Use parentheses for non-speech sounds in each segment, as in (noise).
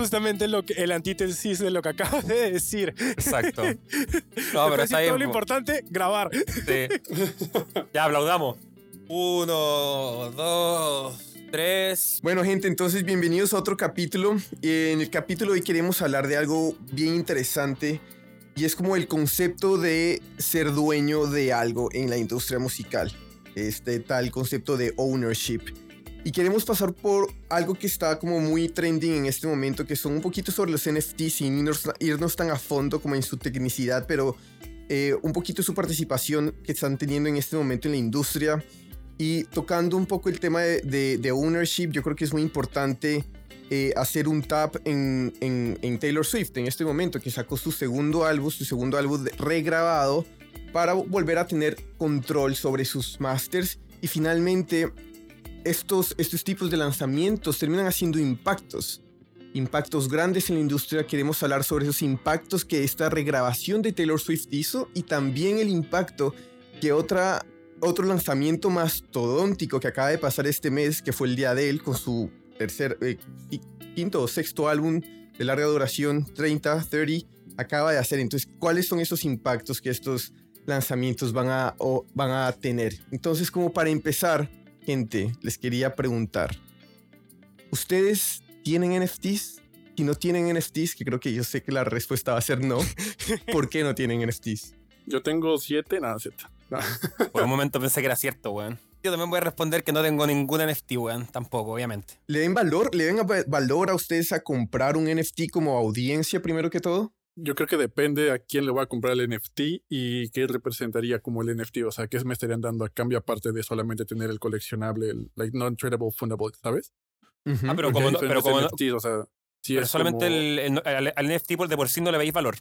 justamente lo que, el antítesis de lo que acabas de decir. Exacto. (laughs) No, pero está todo lo importante, grabar. Sí. (laughs) Ya aplaudamos. Uno, dos, tres. Bueno, gente, entonces bienvenidos a otro capítulo. En el capítulo hoy queremos hablar de algo bien interesante y es como el concepto de ser dueño de algo en la industria musical. Este tal concepto de ownership. Y queremos pasar por algo que está como muy trending en este momento, que son un poquito sobre los NFTs sin irnos, tan a fondo como en su tecnicidad, pero eh, un poquito su participación que están teniendo en este momento en la industria. Y tocando un poco el tema de, ownership, yo creo que es muy importante eh, hacer un tap en, en, Taylor Swift en este momento, que sacó su segundo álbum, su segundo álbum regrabado, para volver a tener control sobre sus masters. Y finalmente estos, estos tipos de lanzamientos terminan haciendo impactos, impactos grandes en la industria. Queremos hablar sobre esos impactos que esta regrabación de Taylor Swift hizo y también el impacto que otra, otro lanzamiento mastodóntico que acaba de pasar este mes, que fue el día de él, con su tercer, eh, quinto o sexto álbum de larga duración, 30, 30, acaba de hacer. Entonces, ¿cuáles son esos impactos que estos lanzamientos van a, van a tener? Entonces, como para empezar, gente, les quería preguntar, ¿ustedes tienen NFTs? Si no tienen NFTs, que creo que yo sé que la respuesta va a ser no, (laughs) ¿por qué no tienen NFTs? Yo tengo siete, nada, siete. (laughs) Por un momento pensé que era cierto, weón. Yo también voy a responder que no tengo ningún NFT, weón. Tampoco, obviamente. ¿Le den valor? ¿Le den valor a ustedes a comprar un NFT como audiencia primero que todo? Yo creo que depende a quién le voy a comprar el NFT y qué representaría como el NFT. O sea, qué me estarían dando a cambio aparte de solamente tener el coleccionable, el like non-tradable fundable, ¿sabes? Ah, pero como, pero como o sea, pero solamente el, al, NFT por de por sí no le veis valor.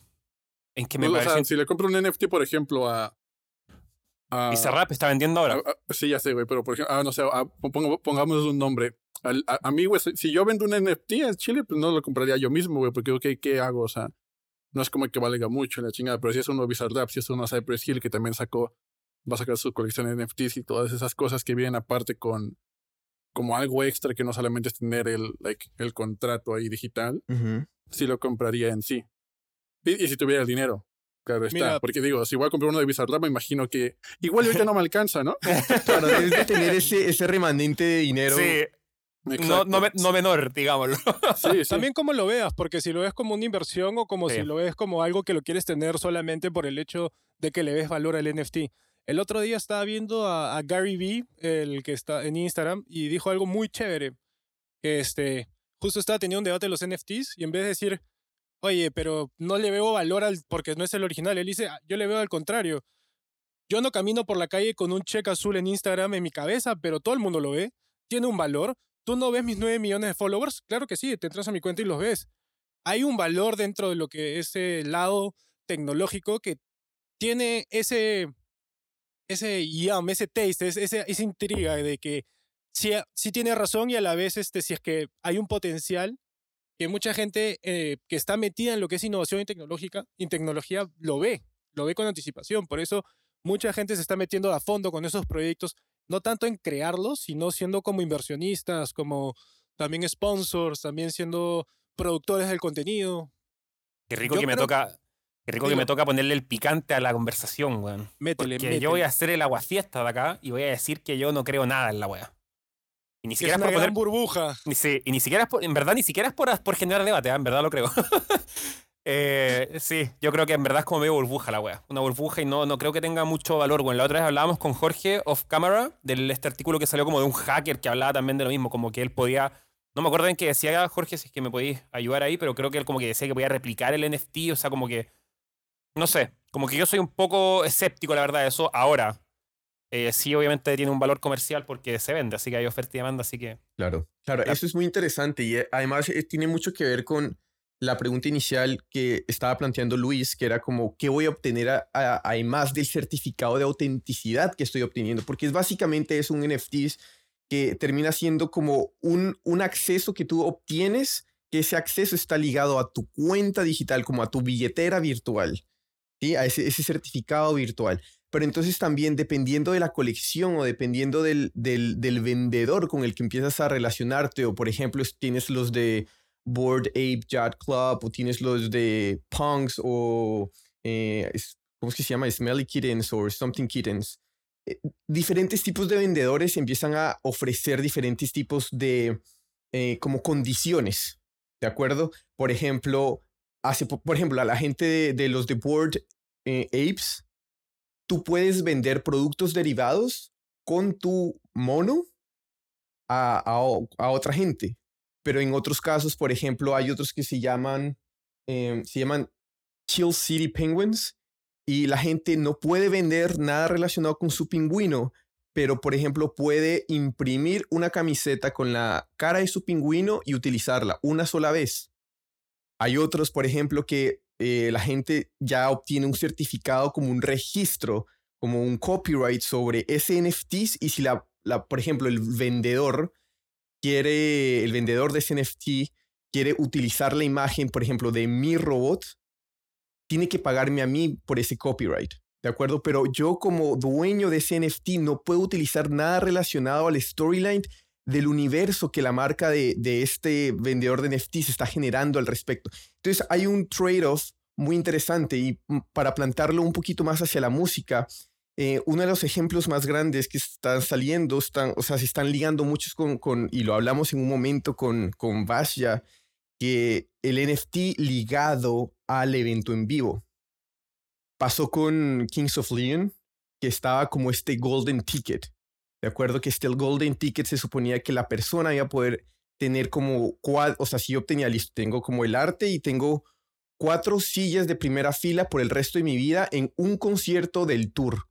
En que me parece... o sea, si le compro un NFT, por ejemplo, a. a rap está vendiendo ahora. sí, ya sé, güey, pero por ejemplo, ah, no sé, pongamos un nombre. a, mí, güey, si yo vendo un NFT en Chile, pues no lo compraría yo mismo, güey, porque, ok, ¿qué hago? O sea, no es como que valga mucho la chingada, pero si es uno Bizarrap, si es uno Cypress Hill que también sacó, va a sacar su colección de NFTs y todas esas cosas que vienen aparte con como algo extra que no solamente es tener el, like, el contrato ahí digital, si lo compraría en sí. Y, si tuviera el dinero, Claro está, porque digo, si voy a comprar uno de Bizarrap, me imagino que igual ahorita (laughs) no me alcanza, ¿no? claro, debes de tener ese, ese remanente de dinero. Sí, no, no, menor, digámoslo. (laughs) Sí, También como lo veas, porque si lo ves como una inversión o como si lo ves como algo que lo quieres tener solamente por el hecho de que le ves valor al NFT. El otro día estaba viendo a, Gary Vee, el que está en Instagram, y dijo algo muy chévere. Que este, justo estaba teniendo un debate de los NFTs y en vez de decir, oye, pero no le veo valor al, porque no es el original, él dice, ah, yo le veo al contrario. Yo no camino por la calle con un cheque azul en Instagram en mi cabeza, pero todo el mundo lo ve. Tiene un valor. ¿Tú no ves mis 9 millones de followers? Claro que sí, te entras a mi cuenta y los ves. Hay un valor dentro de lo que es el lado tecnológico que tiene ese, ese yum, ese taste, esa, esa intriga de que sí, sí, tiene razón y a la vez este, si es que hay un potencial que mucha gente eh, que está metida en lo que es innovación y, tecnológica, y tecnología lo ve, lo ve con anticipación. Por eso mucha gente se está metiendo a fondo con esos proyectos no tanto en crearlos, sino siendo como inversionistas, como también sponsors, también siendo productores del contenido. Qué rico que me toca. Qué rico que me toca ponerle el picante a la conversación, weón. Métele, Porque yo voy a hacer el aguafiesta de acá y voy a decir que yo no creo nada en la weá. Y ni siquiera es, por poner burbuja. Ni, y ni siquiera en verdad, ni siquiera es por, por generar debate, ¿eh? en verdad lo creo. (laughs) Eh, sí, yo creo que en verdad es como medio burbuja la wea. Una burbuja y no, no creo que tenga mucho valor. Bueno, la otra vez hablábamos con Jorge off camera de este artículo que salió como de un hacker que hablaba también de lo mismo, como que él podía. No me acuerdo en qué decía Jorge, si es que me podéis ayudar ahí, pero creo que él como que decía que podía replicar el NFT, o sea, como que. No sé, como que yo soy un poco escéptico, la verdad, de eso ahora. Eh, sí, obviamente tiene un valor comercial porque se vende, así que hay oferta y demanda, así que. Claro, claro, eso es muy interesante y eh, además eh, tiene mucho que ver con la pregunta inicial que estaba planteando Luis, que era como, ¿qué voy a obtener además del certificado de autenticidad que estoy obteniendo? Porque es básicamente es un NFT que termina siendo como un, un acceso que tú obtienes, que ese acceso está ligado a tu cuenta digital, como a tu billetera virtual, ¿sí? a ese, ese certificado virtual. Pero entonces también dependiendo de la colección o dependiendo del, del, del vendedor con el que empiezas a relacionarte, o por ejemplo tienes los de Board Ape Yacht Club, o tienes los de Punks, o eh, ¿cómo es que se llama? Smelly Kittens o Something Kittens. Eh, diferentes tipos de vendedores empiezan a ofrecer diferentes tipos de eh, como condiciones, ¿de acuerdo? Por ejemplo, hace, por ejemplo, a la gente de, los de Board Apes, tú puedes vender productos derivados con tu mono a, a, otra gente. Pero en otros casos, por ejemplo, hay otros que se llaman, em, se llaman Chill City Penguins y la gente no puede vender nada relacionado con su pingüino, pero por ejemplo puede imprimir una camiseta con la cara de su pingüino y utilizarla una sola vez. Hay otros, por ejemplo, que eh, la gente ya obtiene un certificado como un registro, como un copyright sobre ese NFTs y si la, la, por ejemplo, el vendedor quiere, el vendedor de ese NFT quiere utilizar la imagen, por ejemplo, de mi robot, tiene que pagarme a mí por ese copyright. ¿De acuerdo? Pero yo como dueño de ese NFT no puedo utilizar nada relacionado al storyline del universo que la marca de, de este vendedor de NFTs está generando al respecto. Entonces hay un trade-off muy interesante y mm, para plantarlo un poquito más hacia la música, eh, uno de los ejemplos más grandes que están saliendo, están, o sea, se están ligando muchos con, con y lo hablamos en un momento con, con Vasya, que el NFT ligado al evento en vivo. Pasó con Kings of Leon, que estaba como este golden ticket. De acuerdo que este el golden ticket se suponía que la persona iba a poder tener como, o sea, si yo obtenía listo, tengo como el arte y tengo cuatro sillas de primera fila por el resto de mi vida en un concierto del tour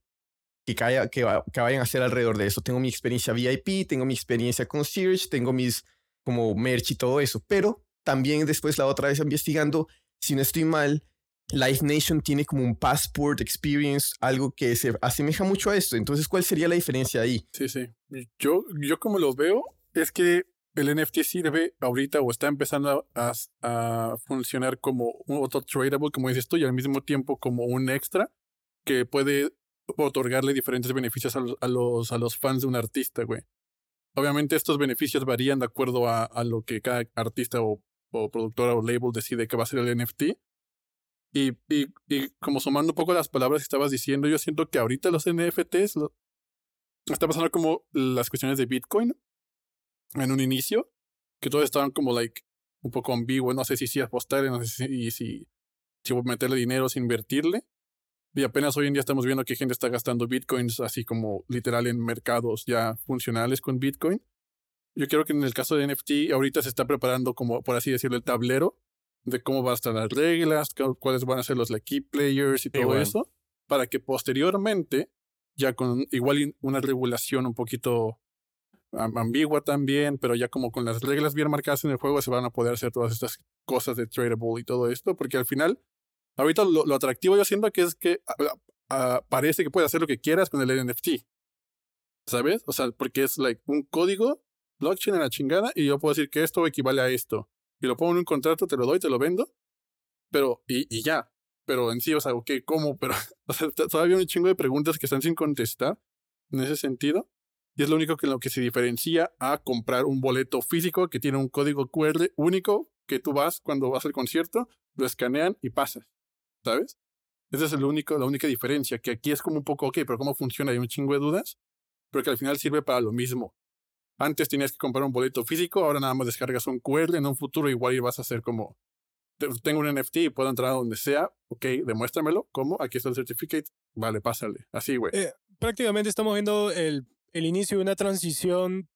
que, que, que vayan a hacer alrededor de eso. Tengo mi experiencia VIP, tengo mi experiencia con Search, tengo mis como merch y todo eso, pero también después la otra vez investigando, si no estoy mal, Live Nation tiene como un passport experience, algo que se asemeja mucho a esto. Entonces, ¿cuál sería la diferencia ahí? Sí, sí. Yo, yo como lo veo, es que el NFT sirve ahorita o está empezando a, a, funcionar como un otro tradable, como dices tú, y al mismo tiempo como un extra que puede otorgarle diferentes beneficios a, los, a los fans de un artista, güey. Obviamente estos beneficios varían de acuerdo a, a lo que cada artista o o productora o label decide que va a ser el NFT. Y, y, y, como sumando un poco las palabras que estabas diciendo, yo siento que ahorita los NFTs lo, está pasando como las cuestiones de Bitcoin en un inicio, que todos estaban como like un poco ambiguos, no sé si sí apostar, no sé si, si, si meterle dinero, si invertirle. Y apenas hoy en día estamos viendo que gente está gastando bitcoins así como literal en mercados ya funcionales con bitcoin. Yo creo que en el caso de NFT, ahorita se está preparando como, por así decirlo, el tablero de cómo van a estar las reglas, cuáles van a ser los key players y todo eso, para que posteriormente, ya con igual una regulación un poquito ambigua también, pero ya como con las reglas bien marcadas en el juego, se van a poder hacer todas estas cosas de tradable y todo esto, porque al final, ahorita lo, atractivo yo siento que es que parece que puedes hacer lo que quieras con el NFT. ¿Sabes? O sea, porque es like un código blockchain en la chingada y yo puedo decir que esto equivale a esto. Y lo pongo en un contrato, te lo doy, te lo vendo, pero, y, y ya. Pero en sí, o sea, ok, ¿cómo? Pero, (laughs) o sea, todavía hay un chingo de preguntas que están sin contestar en ese sentido. Y es lo único que lo que se diferencia a comprar un boleto físico que tiene un código QR único que tú vas cuando vas al concierto, lo escanean y pasas. ¿Sabes? Esa es el único, la única diferencia, que aquí es como un poco, ok, pero ¿cómo funciona? Hay un chingo de dudas, pero que al final sirve para lo mismo. Antes tenías que comprar un boleto físico, ahora nada más descargas un QR. En un futuro igual vas a hacer como, tengo un NFT y puedo entrar a donde sea. Ok, demuéstramelo. ¿Cómo? Aquí está el certificate. Vale, pásale. Así, güey. Eh, prácticamente estamos viendo el, el inicio de una transición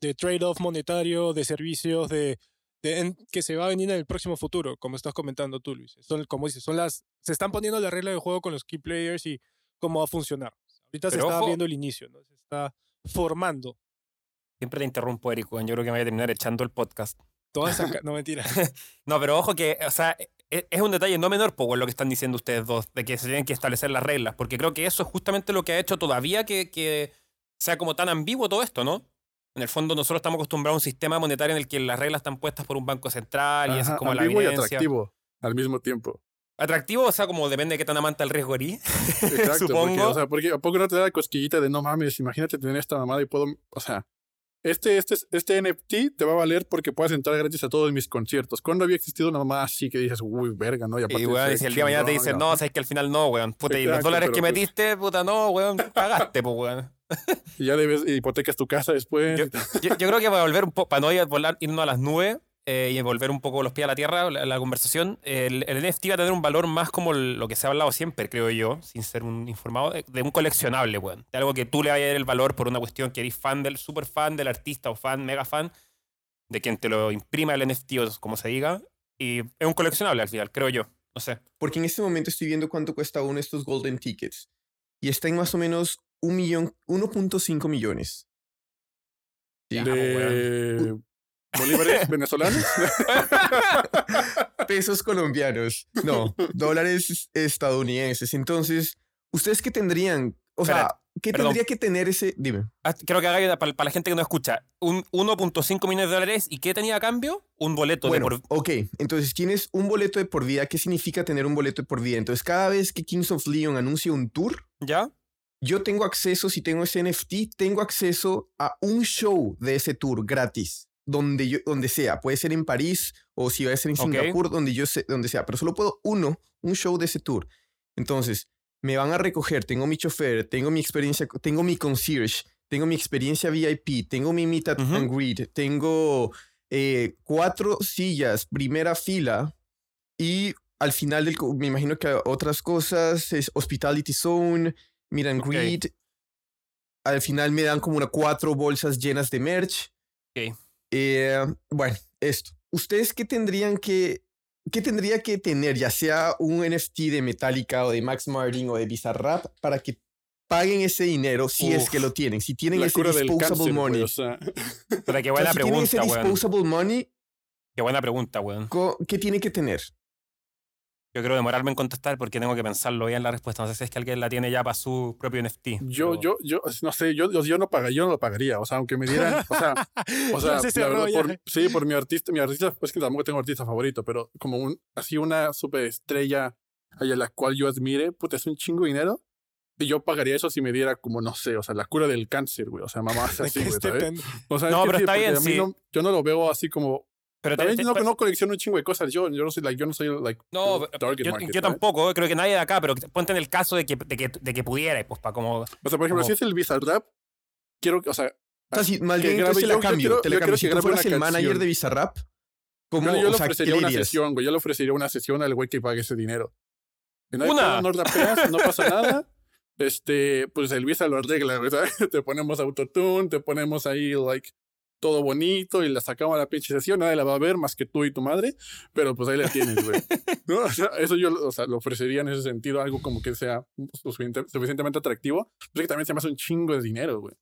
de trade-off monetario, de servicios, de, de que se va a venir en el próximo futuro, como estás comentando tú, Luis. Son, como dices, son las, se están poniendo la regla de juego con los key players y cómo va a funcionar. Ahorita se está viendo el inicio, ¿no? Se está formando Siempre te interrumpo, Eric, yo creo que me voy a terminar echando el podcast. Toda esa... (laughs) No, mentira. (laughs) no, pero ojo que, o sea, e, es un detalle no menor, por lo que están diciendo ustedes dos, de que se tienen que establecer las reglas, porque creo que eso es justamente lo que ha hecho todavía que, que sea como tan ambiguo todo esto, ¿no? En el fondo nosotros estamos acostumbrados a un sistema monetario en el que las reglas están puestas por un banco central y es como la evidencia. y atractivo al mismo tiempo. Atractivo, o sea, como depende de qué tan amante el riesgo eres. (laughs) Exacto, Supongo. Porque, o sea, porque a poco no te da cosquillita de no mames, imagínate tener esta mamada y puedo, o sea, este, este, este NFT te va a valer porque puedes entrar gratis a todos mis conciertos. ¿Cuándo había existido una mamá así que dices, uy, verga, no? Y, y weón, si el día de mañana te dicen, no, sabes que al final no, weón. Puta, y los dólares que pues metiste, puta, no, weón, pagaste, pues, weón. (laughs) Y ya debes, hipotecas tu casa después. Yo, yo, yo creo que para volver un poco, para no ir a volar, irnos a las nubes, eh, y volver un poco los pies a la tierra, la, la conversación, el, el, NFT va a tener un valor más como lo que se ha hablado siempre, creo yo, sin ser un informado, de, de un coleccionable, weón. De algo que tú le vayas a dar el valor por una cuestión que eres fan del, super fan del artista o fan, mega fan, de quien te lo imprima el NFT o como se diga. Y es un coleccionable al final, creo yo. No sé. Porque en este momento estoy viendo cuánto cuesta uno de estos Golden Tickets. Y está en más o menos un millón, 1.5 millones. Sí, de... ¿Bolívares venezolanos? (laughs) Pesos colombianos. No, dólares estadounidenses. Entonces, ¿ustedes qué tendrían? O sea, Espera, ¿qué perdón. tendría que tener ese? Dime. Ah, Creo que haga para, para la gente que no escucha. Un 1.5 millones de dólares. ¿Y qué tenía a cambio? Un boleto Bueno, de por... ok. Entonces, tienes un boleto de por vida. ¿Qué significa tener un boleto de por vida? Entonces, cada vez que Kings of Leon anuncia un tour, ¿Ya? yo tengo acceso, si tengo ese NFT, tengo acceso a un show de ese tour gratis. Donde, yo, donde sea, puede ser en París o si va a ser en. Singapur, donde yo sé, donde sea, pero solo puedo uno, un show de ese tour. Entonces, me van a recoger, tengo mi chofer, tengo mi experiencia, tengo mi concierge, tengo mi experiencia VIP, tengo mi meet Ujú. and greet, tengo eh, cuatro sillas, primera fila y al final del, me imagino que otras cosas es hospitality zone, meet and Ok. greet. Al final me dan como una cuatro bolsas llenas de merch. Ok. Eh, bueno, esto. ¿Ustedes qué tendrían que, qué tendría que tener, ya sea un NFT de Metallica o de Max Martin o de Bizarrap, para que paguen ese dinero si es que lo tienen? Si tienen ese disposable cáncer, money. güey, o sea, Pero qué O sea, buena si tienen ese pregunta, weón. disposable money, Qué buena pregunta, weón. ¿qué tiene que tener? Yo creo demorarme en contestar porque tengo que pensarlo bien la respuesta. No sé si es que alguien la tiene ya para su propio NFT. yo, pero- yo, yo, no sé, yo, yo, no pagaría, yo no lo pagaría. O sea, aunque me dieran, o sea, (laughs) o sea, Ya se la cerró verdad, por- sí, por mi artista, mi artista, pues que tampoco tengo artista favorito, pero como un, así una superestrella a la cual yo admire, puta, es un chingo de dinero. Y yo pagaría eso si me diera como, no sé, o sea, la cura del cáncer, güey. O sea, mamás (laughs) De así, güey, O sea, es No, que pero sí, está bien, sí. no- yo no lo veo así como... Pero También te- no, pero- no colecciono un chingo de cosas. Yo, yo no soy, like, yo no soy, like, No, target yo, market, yo ¿sabes? tampoco, creo que nadie de acá, pero ponte en el caso de que, de que, de que pudiera, pues para como... O sea, por ejemplo, como- si es el Bizarrap, quiero que, o sea, O sea, si, más que bien grabe- entonces la cambio. quiero- te la cambio. Si tú fueras el manager de Bizarrap, ¿cómo, Yo, yo o le sea, ¿qué ofrecería una dirías? sesión, güey. Yo le ofrecería una sesión al güey que pague ese dinero. Una. no rapeas, no pasa (laughs) nada. Este, pues el Visa lo arregla, ¿sabes? (laughs) Te ponemos autotune, te ponemos ahí, like, todo bonito y la sacamos a la pinche sesión. Nadie la va a ver más que tú y tu madre, pero pues ahí la tienes, güey. (laughs) ¿No? O sea, eso yo, o sea, lo ofrecería en ese sentido, algo como que sea suficiente- suficientemente atractivo. Pero que también se me hace un chingo de dinero, güey.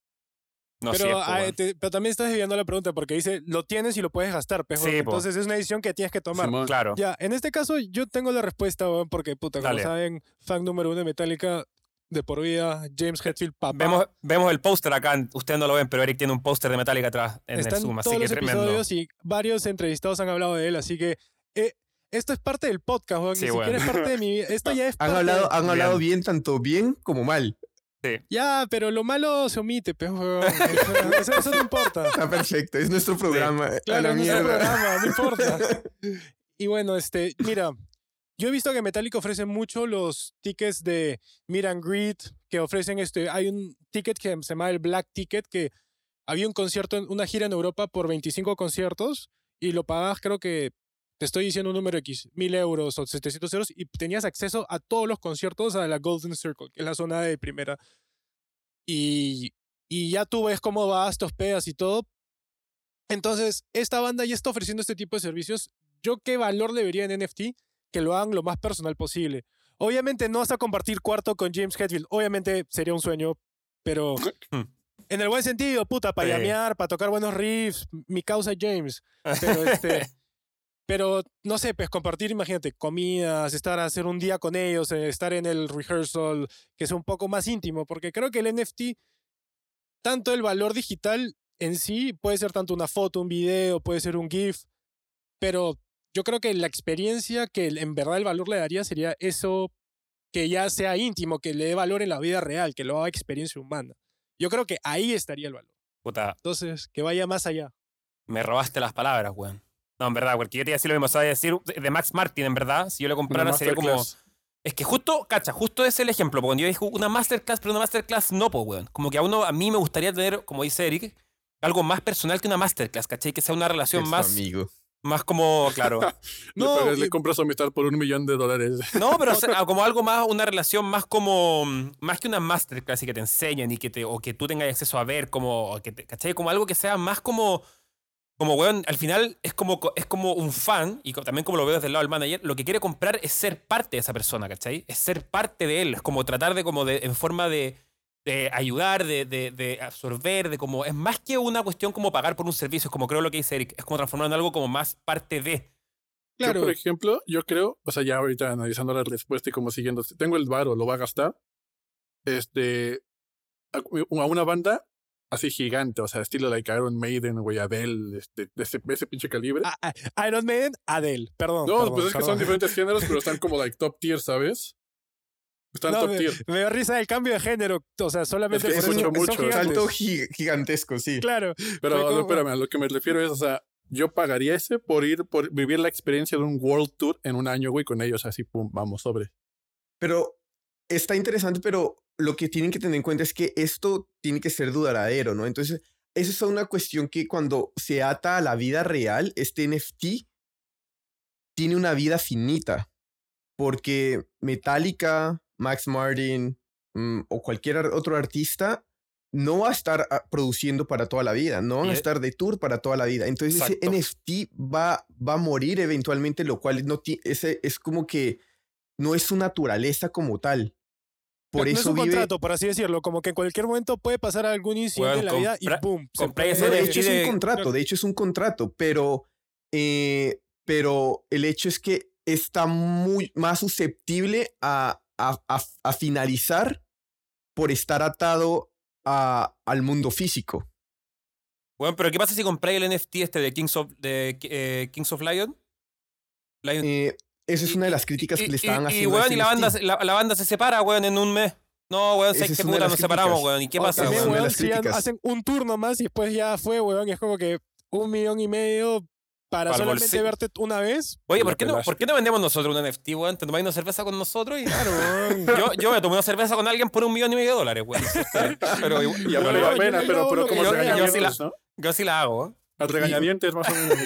No pero, sé, ah, te- pero también estás desviando la pregunta porque dice, lo tienes y lo puedes gastar, pejo. Sí, po. Entonces es una decisión que tienes que tomar. Simón. claro. Ya, en este caso yo tengo la respuesta, porque, puta, como Dale. saben, fan número uno de Metallica de por vida, James Hetfield, papá. Vemos, vemos el póster acá, ustedes no lo ven, pero Eric tiene un póster de Metallica atrás en Está el en Zoom, así todos que los tremendo. episodios y varios entrevistados han hablado de él, así que eh, esto es parte del podcast, weón, Sí, ni siquiera es parte de mi... Esto ya es Han parte hablado, de- han hablado bien, tanto bien como mal. Ya, pero lo malo se omite, weón. (laughs) Eso, no importa. Está perfecto, es nuestro programa. a Claro, es mierda. programa, no importa. (laughs) Y bueno, este, mira, yo he visto que Metallica ofrece mucho los tickets de Meet and Greet, que ofrecen este, hay un ticket que se llama el Black Ticket, que había un concierto, una gira en Europa por 25 conciertos y lo pagabas creo que, te estoy diciendo un número X, 1000 euros o 700 euros y tenías acceso a todos los conciertos a la Golden Circle, que es la zona de primera. Y, y ya tú ves cómo vas, te hospedas y todo, entonces, esta banda ya está ofreciendo este tipo de servicios. ¿Yo qué valor le vería en NFT? Que lo hagan lo más personal posible. Obviamente no vas a compartir cuarto con James Hetfield. Obviamente sería un sueño, pero en el buen sentido, puta, para llamear, para tocar buenos riffs, mi causa James. Pero este... (laughs) Pero, no sé, pues compartir, imagínate, comidas, estar a hacer un día con ellos, eh, estar en el rehearsal, que es un poco más íntimo, porque creo que el NFT, tanto el valor digital en sí, puede ser tanto una foto, un video, puede ser un GIF, pero yo creo que la experiencia que en verdad el valor le daría sería eso que ya sea íntimo, que le dé valor en la vida real, que lo haga experiencia humana. Yo creo que ahí estaría el valor. Puta, Entonces, que vaya más allá. me robaste las palabras, weón. No, en verdad, porque yo te iba a decir lo mismo. O sea, decir de Max Martin, en verdad, si yo le comprara sería como. Es que justo, cacha, justo es el ejemplo. porque Cuando yo dije una masterclass, pero una masterclass no, pues, weón. Como que a uno, a mí me gustaría tener, como dice Eric, algo más personal que una masterclass, ¿cachai? Que sea una relación Es más, amigo. Más como, claro. (laughs) No, le y- compras su amistad por un millón de dólares. No, pero (laughs) como algo más, una relación más como, más que una masterclass y que te enseñen y que te, o que tú tengas acceso a ver, como, que te- ¿cachai? Como algo que sea más como, como, weón, al final es como, es como un fan, y también como lo veo desde el lado del manager, lo que quiere comprar es ser parte de esa persona, ¿cachai? Es ser parte de él, es como tratar de, como de, en forma de, de ayudar, de, de, de absorber, de como, es más que una cuestión como pagar por un servicio, es como creo lo que dice Eric, es como transformar en algo como más parte de. Claro. Yo, por ejemplo, yo creo, o sea, ya ahorita analizando la respuesta y como siguiendo, si tengo el varo, lo va a gastar. Este, a, a una banda así gigante, o sea, estilo like Iron Maiden, güey, Adele, este, de ese, ese pinche calibre. Ah, ah, Iron Maiden, Adele. Perdón. no, perdón, pues es que perdón. son diferentes (laughs) géneros, pero están como like top tier, ¿sabes? Están No, top me, tier. me da risa el cambio de género. O sea, solamente Es que por es eso mucho, son mucho. Salto gi- gigantesco, sí. Claro. Pero fue no, como- espérame, a lo que me refiero es, o sea, yo pagaría ese por ir, por vivir la experiencia de un World Tour en un año, güey, con ellos, así, pum, vamos, sobre. Pero está interesante, pero lo que tienen que tener en cuenta es que esto tiene que ser duradero, ¿no? Entonces, esa es una cuestión que cuando se ata a la vida real, este NFT tiene una vida finita. Porque Metallica, Max Martin mm, o cualquier otro artista no va a estar ah, produciendo para toda la vida, no van a estar de tour para toda la vida. Entonces Exacto. ese NFT va, va a morir eventualmente, lo cual no ti- ese es como que no es su naturaleza como tal. Por no eso es un vive. contrato, por así decirlo. Como que en cualquier momento puede pasar algún incidente Weón, en la vida y ¡boom! se puede- ese No, de NFT hecho es de- un contrato, de hecho es un contrato, pero, eh, pero el hecho es que está muy más susceptible a, a, a- a finalizar por estar atado a, al mundo físico. Bueno, pero ¿qué pasa si compráis el NFT este de Kings of, de, eh, Kings of Lion? Lion- Eh, esa es Y- una de las críticas y, que le y- estaban y, haciendo. a weón, y la banda, la, la banda se separa, weón, en un mes. No, weón, sé de puta nos separamos, weón. ¿Y qué pasa, weón, si hacen un turno más y después ya fue, weón. y Es como que un millón y medio para Pa'l solamente bolsillo. verte una vez. Oye, ¿por qué, no. ¿por qué no vendemos nosotros un NFT, weón? Te tomáis una cerveza con nosotros y Claro, weón. yo, yo me tomé una cerveza con alguien por un millón y medio de dólares, weón. (laughs) (laughs) Pero igual- Ya yo, vale no, yo pena, pero, pero como yo- yo regañadientes, sí la- ¿no? yo sí la hago. A regañadientes, más o menos.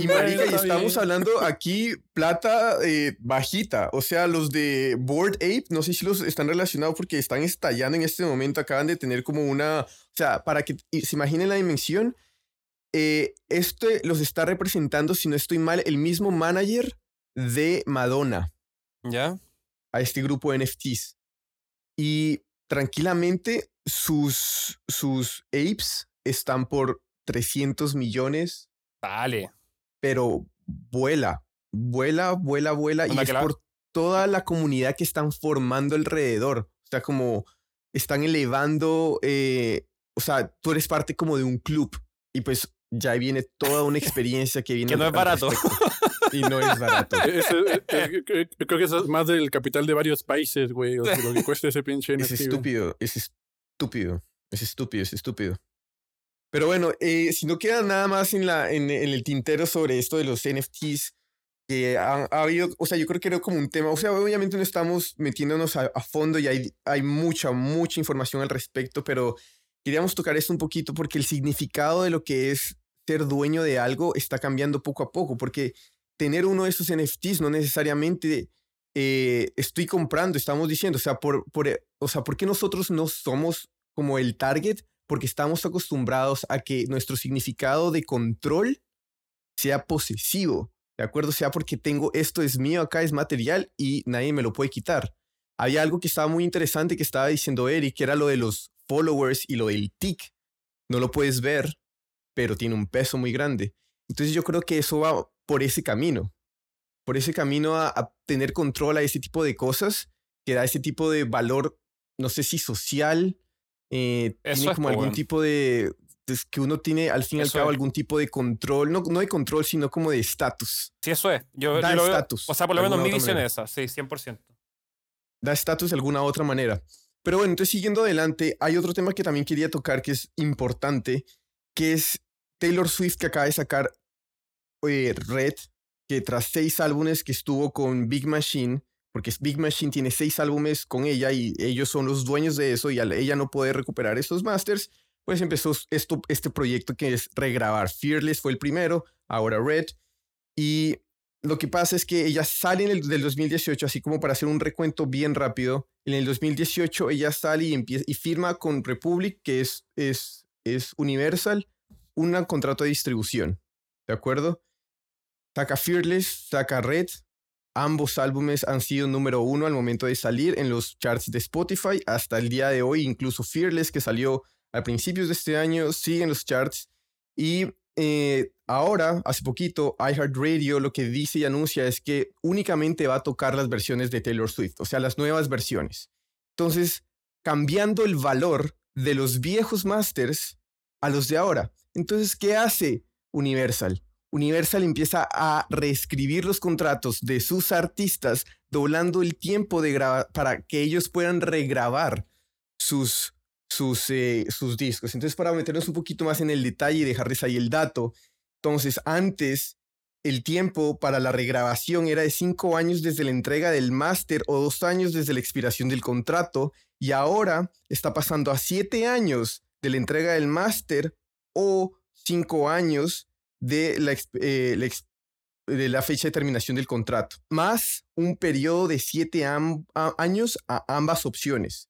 Y marica, y Está estamos hablando aquí plata eh, bajita. O sea, los de Board Ape, no sé si los están relacionados porque están estallando en este momento. Acaban de tener como una. O sea, para que y se imaginen la dimensión, eh, este los está representando, si no estoy mal, el mismo manager de Madonna ¿Ya? a este grupo de NFTs. Y tranquilamente sus, sus apes están por 300 millones Dale. pero vuela, vuela, vuela, vuela y es la- por toda la comunidad que están formando alrededor. O sea, como están elevando, eh, o sea, tú eres parte como de un club y pues ya viene toda una (laughs) experiencia que viene Que no es barato. Y no es barato. (laughs) Eh, eh, creo que es más del capital de varios países, güey. O sea, lo que cuesta ese pinche Es NFT, güey. estúpido, es estúpido, es estúpido, es estúpido. Pero bueno, eh, si no queda nada más en, la, en, en el tintero sobre esto de los NFTs, que ha, ha habido, o sea, yo creo que era como un tema, o sea, obviamente no estamos metiéndonos a, a fondo y hay, hay mucha, mucha información al respecto, pero queríamos tocar esto un poquito porque el significado de lo que es ser dueño de algo está cambiando poco a poco, porque tener uno de esos NFTs no necesariamente eh, estoy comprando, estamos diciendo, o sea, por, eh, o sea, ¿por qué nosotros no somos como el target? Porque estamos acostumbrados a que nuestro significado de control sea posesivo, ¿de acuerdo? Sea porque tengo esto es mío, acá es material y nadie me lo puede quitar. Había algo que estaba muy interesante que estaba diciendo Eric, que era lo de los followers y lo del tick. No lo puedes ver, pero tiene un peso muy grande. Entonces yo creo que eso va por ese camino, por ese camino a, a tener control a ese tipo de cosas, que da ese tipo de valor, no sé si social, eh, tiene como algún tipo de, es que uno tiene al fin y al cabo es. algún tipo de control, no, no de control, sino como de estatus. Sí, eso es. Yo, Da yo lo veo- O sea, por lo menos mi visión es esa, sí, 100%. da estatus de alguna otra manera. Pero bueno, entonces siguiendo adelante, hay otro tema que también quería tocar que es importante que es Taylor Swift que acaba de sacar eh, Red, que tras seis álbumes que estuvo con Big Machine, porque Big Machine tiene seis álbumes con ella y ellos son los dueños de eso y al ella no puede recuperar esos masters, pues empezó esto, este proyecto que es regrabar. Fearless fue el primero, ahora Red. Y lo que pasa es que ella sale en el del 2018, así como para hacer un recuento bien rápido. En el 2018 ella sale y, empieza, y firma con Republic, que es, es, es Universal, un contrato de distribución. ¿De acuerdo? Saca Fearless, saca Red. Ambos álbumes han sido número uno al momento de salir en los charts de Spotify hasta el día de hoy. Incluso Fearless, que salió a principios de este año, sigue en los charts. Y eh, ahora, hace poquito, iHeartRadio lo que dice y anuncia es que únicamente va a tocar las versiones de Taylor Swift, o sea, las nuevas versiones. Entonces, cambiando el valor de los viejos masters a los de ahora. Entonces, ¿qué hace Universal? Universal empieza a reescribir los contratos de sus artistas, doblando el tiempo de para que ellos puedan regrabar sus, sus, eh, sus discos. Entonces, para meternos un poquito más en el detalle y dejarles ahí el dato, entonces antes el tiempo para la regrabación era de cinco años desde la entrega del máster o dos años desde la expiración del contrato y ahora está pasando a siete años de la entrega del máster o cinco años de la, eh, de la, fecha de terminación del contrato, más un periodo de siete años a ambas opciones.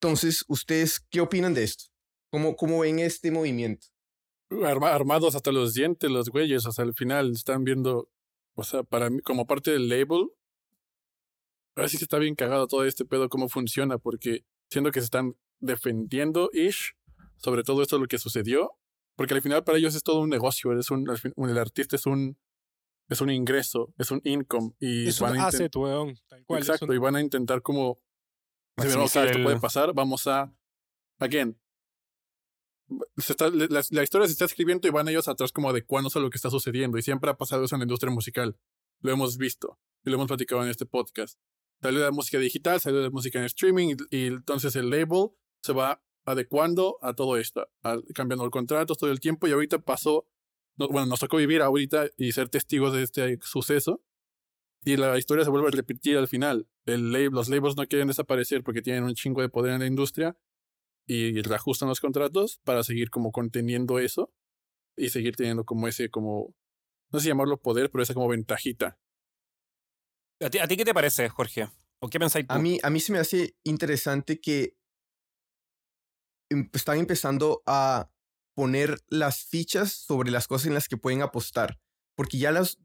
Entonces, ¿ustedes qué opinan de esto? ¿Cómo, cómo ven este movimiento? armados hasta los dientes, los güeyes, hasta el final están viendo, o sea, para mí, como parte del label, ahora sí que está bien cagado todo este pedo, cómo funciona, porque siento que se están defendiendo, ish, sobre todo esto lo que sucedió, porque al final para ellos es todo un negocio, es un, el artista es un, es un ingreso, es un income. Y es un asset, weón. Exacto, y van a intentar como, si esto puede pasar, vamos a, again, está, la, historia se está escribiendo y van ellos atrás como adecuándose a lo que está sucediendo. Y siempre ha pasado eso en la industria musical. Lo hemos visto y lo hemos platicado en este podcast. Salió la música digital, salió la música en streaming y, entonces el label se va adecuando a todo esto, cambiando el contrato todo el tiempo y ahorita pasó, bueno, nos tocó vivir ahorita y ser testigos de este suceso y la historia se vuelve a repetir al final. El los labels no quieren desaparecer porque tienen un chingo de poder en la industria y reajustan los contratos para seguir como conteniendo eso y seguir teniendo como ese, como, no sé si llamarlo poder, pero esa como ventajita. ¿A ti, ¿A ti, qué te parece, Jorge? ¿O qué pensáis A mí, a mí se me hace interesante que están empezando a poner las fichas sobre las cosas en las que pueden apostar. Porque ya las,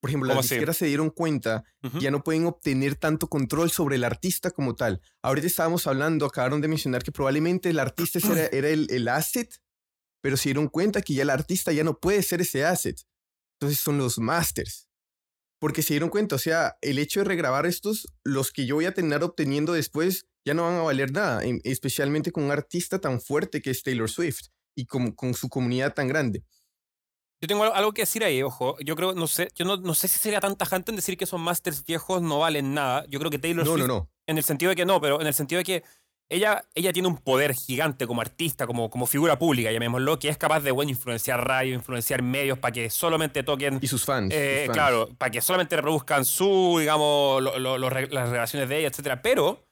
por ejemplo, las disqueras se dieron cuenta ya no pueden obtener tanto control sobre el artista como tal. Ahorita estábamos hablando, acabaron de mencionar que probablemente el artista era, (clears throat) era el, el, asset, pero se dieron cuenta que ya el artista ya no puede ser ese asset. Entonces son los masters. Porque se dieron cuenta, o sea, el hecho de regrabar estos, los que yo voy a tener obteniendo después, ya no van a valer nada, em, especialmente con un artista tan fuerte que es Taylor Swift y con, con su comunidad tan grande. Yo tengo algo que decir ahí, ojo. Yo creo, no sé, yo no, no sé si sería tan tajante en decir que esos masters viejos no valen nada. Yo creo que Taylor no, No, no. En el sentido de que no, pero en el sentido de que ella, ella tiene un poder gigante como artista, como, como figura pública, llamémoslo, que es capaz de bueno, influenciar radio, influenciar medios para que solamente toquen. Y sus fans, eh, sus Claro, para que solamente reproduzcan su, digamos, las relaciones de ella, etc. Pero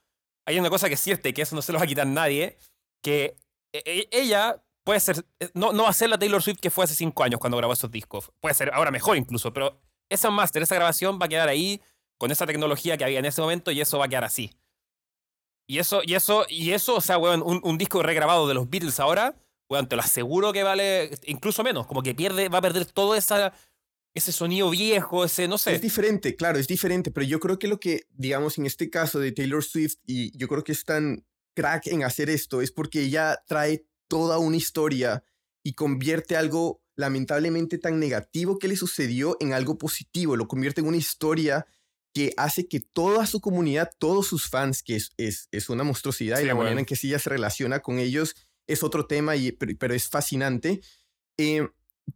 hay una cosa que es cierta y que eso no se lo va a quitar nadie, que e, e, ella puede ser, eh, no, no va a ser la Taylor Swift que fue hace cinco años cuando grabó esos discos. Puede ser ahora mejor incluso, pero esa master, esa grabación va a quedar ahí con esa tecnología que había en ese momento y eso va a quedar así. Y eso, y eso, y eso, o sea, weón, un, disco regrabado de los Beatles ahora, weón, te lo aseguro que vale incluso menos, como que pierde, va a perder todo esa, ese sonido viejo, ese, no sé. Es diferente, claro, es diferente, pero yo creo que lo que, digamos, en este caso de Taylor Swift, y yo creo que es tan crack en hacer esto, es porque ella trae toda una historia y convierte algo lamentablemente tan negativo que le sucedió en algo positivo, lo convierte en una historia que hace que toda su comunidad, todos sus fans, que es, es, es una monstruosidad y la manera en que ella se relaciona con ellos es otro tema, y, pero, es fascinante, eh,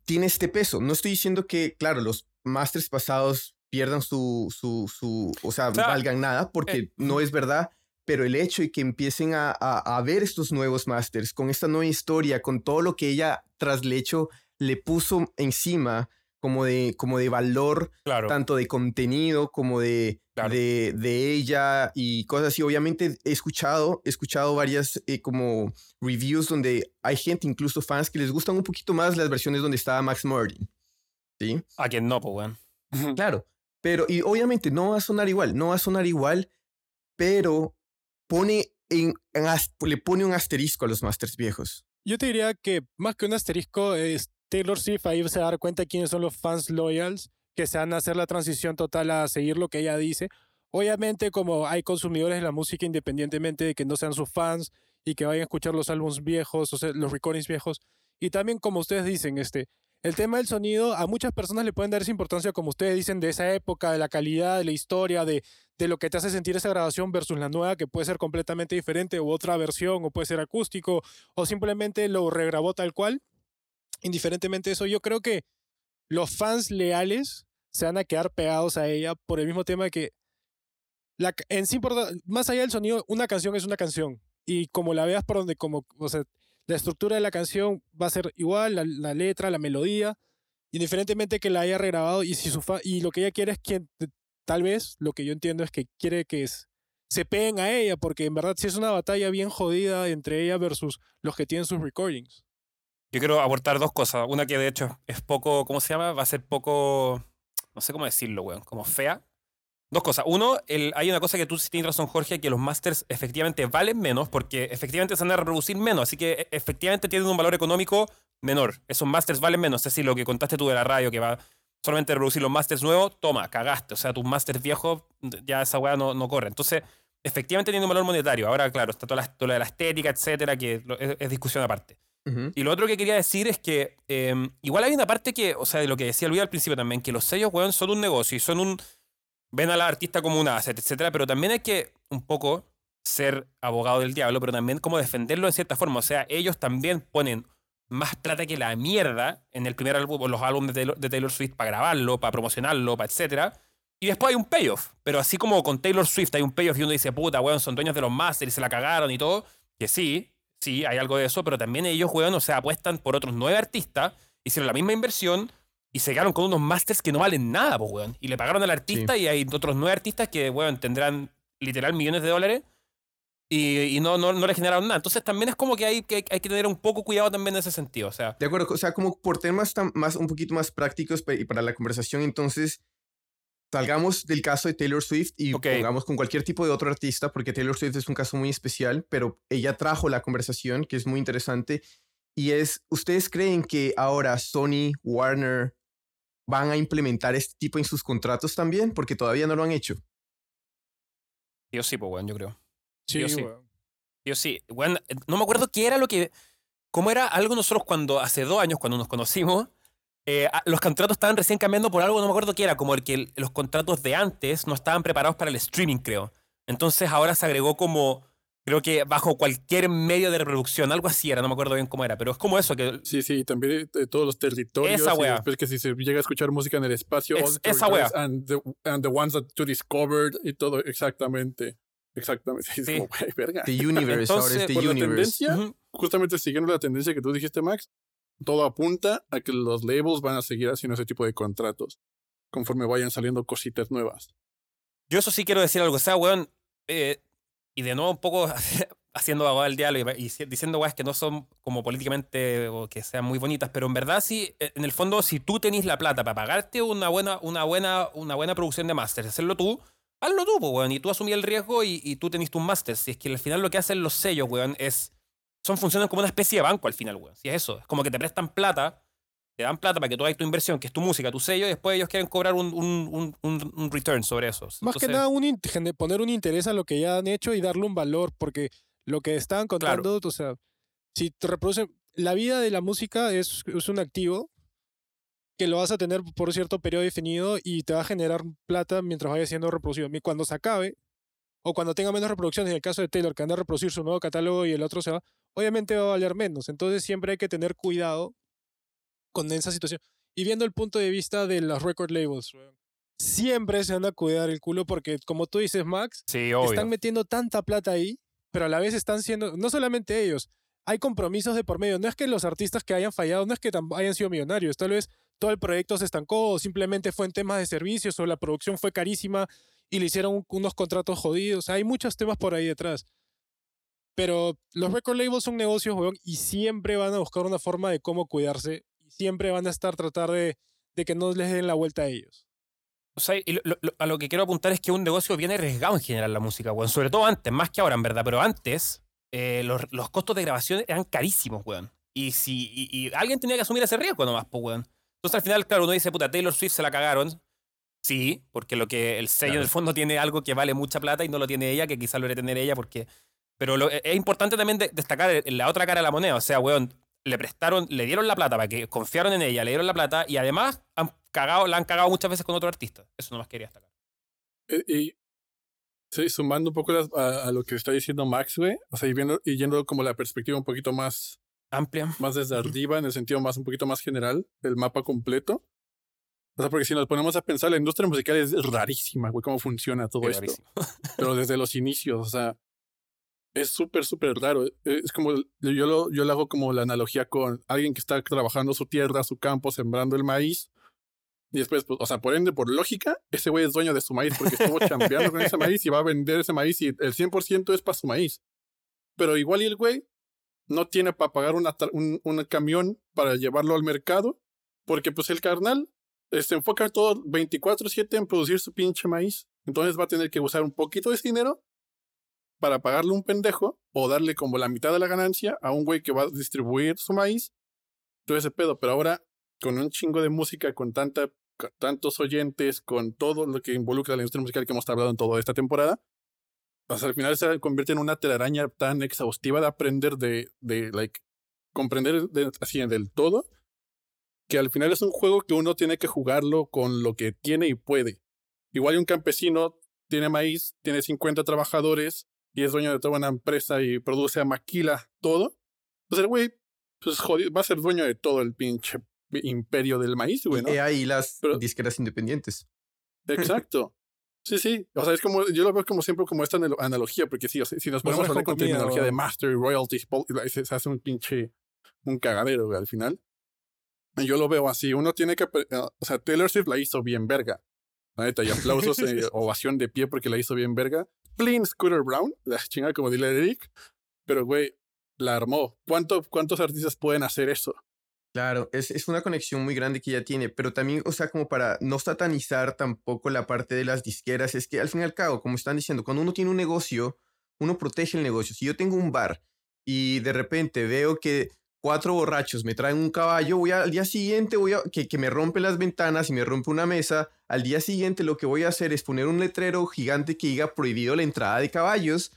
tiene este peso. No estoy diciendo que, claro, los masters pasados pierdan su, su, su o sea, valgan nada, porque eh, no es verdad, pero el hecho de que empiecen a, a, ver estos nuevos masters con esta nueva historia, con todo lo que ella tras hecho le puso encima como de, como de valor, tanto de contenido como de, de, de, ella y cosas así. Obviamente he escuchado, he escuchado varias eh, como reviews donde hay gente, incluso fans, que les gustan un poquito más las versiones donde estaba Max Martin. ¿Sí? A quien no, pues, bueno. (laughs) Claro, pero y obviamente no va a sonar igual, no va a sonar igual, pero pone en, le pone un asterisco a los masters viejos. Yo te diría que más que un asterisco es Taylor Swift ahí se va a dar cuenta quiénes son los fans loyals que se van a hacer la transición total a seguir lo que ella dice. Obviamente, como hay consumidores de la música, independientemente de que no sean sus fans y que vayan a escuchar los álbumes viejos, o sea, los recordings viejos. Y también, como ustedes dicen, este, el tema del sonido, a muchas personas le pueden dar esa importancia, como ustedes dicen, de esa época, de la calidad, de la historia, de, de lo que te hace sentir esa grabación versus la nueva, que puede ser completamente diferente, o otra versión, o puede ser acústico, o simplemente lo regrabó tal cual indiferentemente de eso, yo creo que los fans leales se van a quedar pegados a ella por el mismo tema que la, en sí, más allá del sonido, una canción es una canción. Y como la veas por donde, como, o sea, la estructura de la canción va a ser igual, la, letra, la melodía, indiferentemente que la haya regrabado. Y, si su y lo que ella quiere es que, tal vez, lo que yo entiendo es que quiere que se peguen a ella, porque en verdad si es una batalla bien jodida entre ella versus los que tienen sus recordings. Yo quiero aportar dos cosas. Una que de hecho es poco, ¿cómo se llama? Va a ser poco, no sé cómo decirlo, weón, como fea. Dos cosas. Uno, el, hay una cosa que tú sí tienes razón, Jorge, que los masters efectivamente valen menos porque efectivamente se van a reproducir menos. Así que e, efectivamente tienen un valor económico menor. Esos masters valen menos. Es decir, lo que contaste tú de la radio, que va solamente a reproducir los masters nuevos, toma, cagaste. O sea, tus masters viejos, ya esa weá no, no corre. Entonces, efectivamente tiene un valor monetario. Ahora, claro, está toda la, toda la estética, etcétera, que es discusión aparte. Y lo otro que quería decir es que em, igual hay una parte que, o sea, de lo que decía Luis al principio también, que los sellos, weón, son un negocio y son un... ven a la artista como un asset, etcétera, pero también hay que un poco ser abogado del diablo, pero también como defenderlo en cierta forma. O sea, ellos también ponen más plata que la mierda en el primer álbum, los álbumes de Taylor, Swift para grabarlo, para promocionarlo, para etcétera. Y después hay un payoff. Pero así como con Taylor Swift hay un payoff y uno dice, puta, weón, son dueños de los masters y se la cagaron y todo, que sí, sí, hay algo de eso, pero también ellos juegan, o sea, apuestan por otros nueve artistas, hicieron la misma inversión y se quedaron con unos masters que no valen nada, pues, weón. Y le pagaron al artista y hay otros nueve artistas que, weón, tendrán literal millones de dólares y, no, no, no, le generaron nada. Entonces también es como que hay, que hay que tener un poco cuidado también en ese sentido. O sea. De acuerdo, o sea, como por temas más, un poquito más prácticos y para la conversación, entonces salgamos del caso de Taylor Swift y pongamos con cualquier tipo de otro artista, porque Taylor Swift es un caso muy especial, pero ella trajo la conversación, que es muy interesante, y es, ¿ustedes creen que ahora Sony, Warner van a implementar este tipo en sus contratos también? Porque todavía no lo han hecho. Yo sí, pues, bueno, yo creo. Sí, yo sí. Yo sí. Bueno, no me acuerdo qué era lo que... ¿Cómo era algo nosotros cuando, hace dos años, cuando nos conocimos, eh, ah, los contratos estaban recién cambiando por algo, no me acuerdo qué era, como el que los contratos de antes no estaban preparados para el streaming, creo. Entonces ahora se agregó como, creo que bajo cualquier medio de reproducción, algo así era, no me acuerdo bien cómo era, pero es como eso que... Sí, sí, también de todos los territorios. Esa wea. después que si se llega a escuchar música en el espacio... esa wea. And the, and the, ones that you discovered y todo, exactamente. Exactamente. (laughs) Sí. Como, (laughs) verga. The universe, ahora es the universe. Tendencia, Justamente siguiendo la tendencia que tú dijiste, Max, todo apunta a que los labels van a seguir haciendo ese tipo de contratos conforme vayan saliendo cositas nuevas. Yo eso sí quiero decir algo. O sea, weón, eh, y de nuevo un poco (laughs) haciendo abogado del diálogo y, diciendo weas que no son como políticamente o que sean muy bonitas, pero en verdad sí, eh, en el fondo, si tú tenés la plata para pagarte una buena, una buena, una buena producción de máster, hacerlo tú, hazlo tú, weón, y tú asumí el riesgo y, y tú tenés tus máster. Si es que al final lo que hacen los sellos, weón, es son funcionan como una especie de banco al final, weón. Si es eso, es como que te prestan plata, te dan plata para que tú hagas tu inversión, que es tu música, tu sello, y después ellos quieren cobrar un, un, un, un return sobre eso. Más que nada, un, poner un interés a lo que ya han hecho y darle un valor, porque lo que estaban contando, o sea, si te reproducen, la vida de la música es, es un activo que lo vas a tener por cierto periodo definido y te va a generar plata mientras vaya siendo reproducido. Y cuando se acabe, o cuando tenga menos reproducciones, en el caso de Taylor, que anda a reproducir su nuevo catálogo y el otro se va, obviamente va a valer menos. Entonces siempre hay que tener cuidado con esa situación. Y viendo el punto de vista de los record labels, siempre se van a cuidar el culo porque, como tú dices, Max, están metiendo tanta plata ahí, pero a la vez están siendo, no solamente ellos, hay compromisos de por medio. No es que los artistas que hayan fallado, no es que hayan sido millonarios, tal vez todo el proyecto se estancó o simplemente fue en temas de servicios o la producción fue carísima y le hicieron unos contratos jodidos. hay muchos temas por ahí detrás. Pero los record labels son negocios, weón, y siempre van a buscar una forma de cómo cuidarse y siempre van a estar tratar de, de que no les den la vuelta a ellos. O sea, a lo que quiero apuntar es que un negocio viene arriesgado en general la música, weón. Sobre todo antes, más que ahora, en verdad. Pero antes, eh, los, los, costos de grabación eran carísimos, weón. Y, si, y, alguien tenía que asumir ese riesgo nomás, pues, weón. Entonces al final, claro, uno dice, puta, Taylor Swift se la cagaron. Sí, porque lo que el sello en el fondo tiene algo que vale mucha plata y no lo tiene ella, que quizás lo debe tener ella porque... Pero lo, es importante también destacar la otra cara de la moneda. O sea, weón, le prestaron, le dieron la plata para que confiaron en ella, le dieron la plata y además han cagado, la han cagado muchas veces con otro artista. Eso no más quería destacar. Eh, y, sí, sumando un poco a, lo que está diciendo Max, güey, o sea, y, viendo, y yendo como la perspectiva un poquito más amplia, más desde arriba, en el sentido más un poquito más general, del mapa completo. O sea, porque si nos ponemos a pensar, la industria musical es rarísima, güey, cómo funciona todo esto. (laughs) Pero desde los inicios, o sea, es súper, súper raro. Es como, yo lo, yo lo hago como la analogía con alguien que está trabajando su tierra, su campo, sembrando el maíz. Y después, pues, o sea, por ende, por lógica, ese güey es dueño de su maíz porque estuvo (laughs) chambeando con ese maíz y va a vender ese maíz y el 100% es para su maíz. Pero igual y el güey no tiene para pagar una, un, un, camión para llevarlo al mercado porque pues el carnal se enfoca todo 24/7 en producir su pinche maíz. Entonces va a tener que usar un poquito de ese dinero para pagarle un pendejo o darle como la mitad de la ganancia a un güey que va a distribuir su maíz. Todo ese pedo. Pero ahora, con un chingo de música, con, tanta, tantos oyentes, con todo lo que involucra la industria musical que hemos hablado en toda esta temporada, pues al final se convierte en una telaraña tan exhaustiva de aprender, de, de like, comprender así del todo, que al final es un juego que uno tiene que jugarlo con lo que tiene y puede. Igual un campesino tiene maíz, tiene 50 trabajadores, y es dueño de toda una empresa y produce a maquila todo, pues el güey pues va a ser dueño de todo el pinche imperio del maíz, güey, ¿no? Y ahí las disqueras independientes. (laughs) Exacto. Sí, sí. O sea, es como, yo lo veo como siempre como esta analogía, porque sí, o sea, si nos ponemos a hablar con terminología de master y royalties, se hace un pinche, un cagadero, güey, al final. Yo lo veo así, uno tiene que, o sea, Taylor Swift la hizo bien verga. Neta, y aplausos, eh, (laughs) ovación de pie porque la hizo bien verga. Plain Scooter Brown, (laughs) la chingada como dile Eric, pero güey, la armó. ¿Cuánto, ¿Cuántos artistas pueden hacer eso? Claro, es, es una conexión muy grande que ya tiene, pero también, o sea, como para no satanizar tampoco la parte de las disqueras, es que al fin y al cabo, como están diciendo, cuando uno tiene un negocio, uno protege el negocio. Si yo tengo un bar y de repente veo que cuatro borrachos me traen un caballo, voy al día siguiente, voy a, que, que me rompe las ventanas y me rompe una mesa, al día siguiente lo que voy a hacer es poner un letrero gigante que diga prohibido la entrada de caballos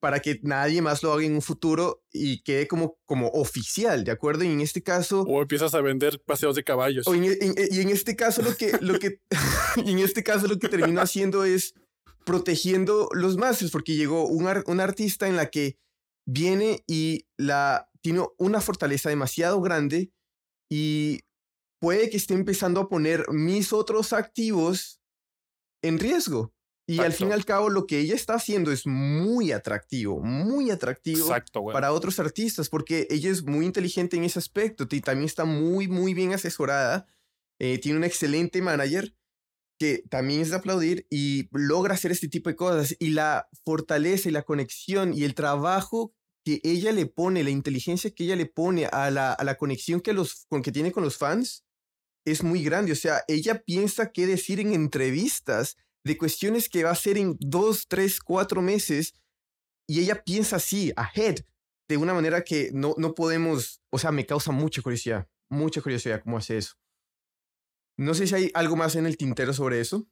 para que nadie más lo haga en un futuro y quede como, como oficial, ¿de acuerdo? Y en este caso... O empiezas a vender paseos de caballos. y en este caso lo que, lo que, (laughs) en este caso lo que termino haciendo es protegiendo los masters, porque llegó un, un artista en la que viene y la tiene una fortaleza demasiado grande y puede que esté empezando a poner mis otros activos en riesgo. Y al fin y al cabo lo que ella está haciendo es muy atractivo, muy atractivo para otros artistas, porque ella es muy inteligente en ese aspecto y también está muy, muy bien asesorada. Eh, tiene un excelente manager también es de aplaudir y logra hacer este tipo de cosas. Y la fortaleza y la conexión y el trabajo que ella le pone, la inteligencia que ella le pone a la, a la conexión que, los, con, que tiene con los fans es muy grande. O sea, ella piensa qué decir en entrevistas de cuestiones que va a hacer en dos, tres, cuatro meses y ella piensa así, ahead, de una manera que no, no podemos, o sea, me causa mucha curiosidad, mucha curiosidad cómo hace eso. No sé si hay algo más en el tintero sobre eso.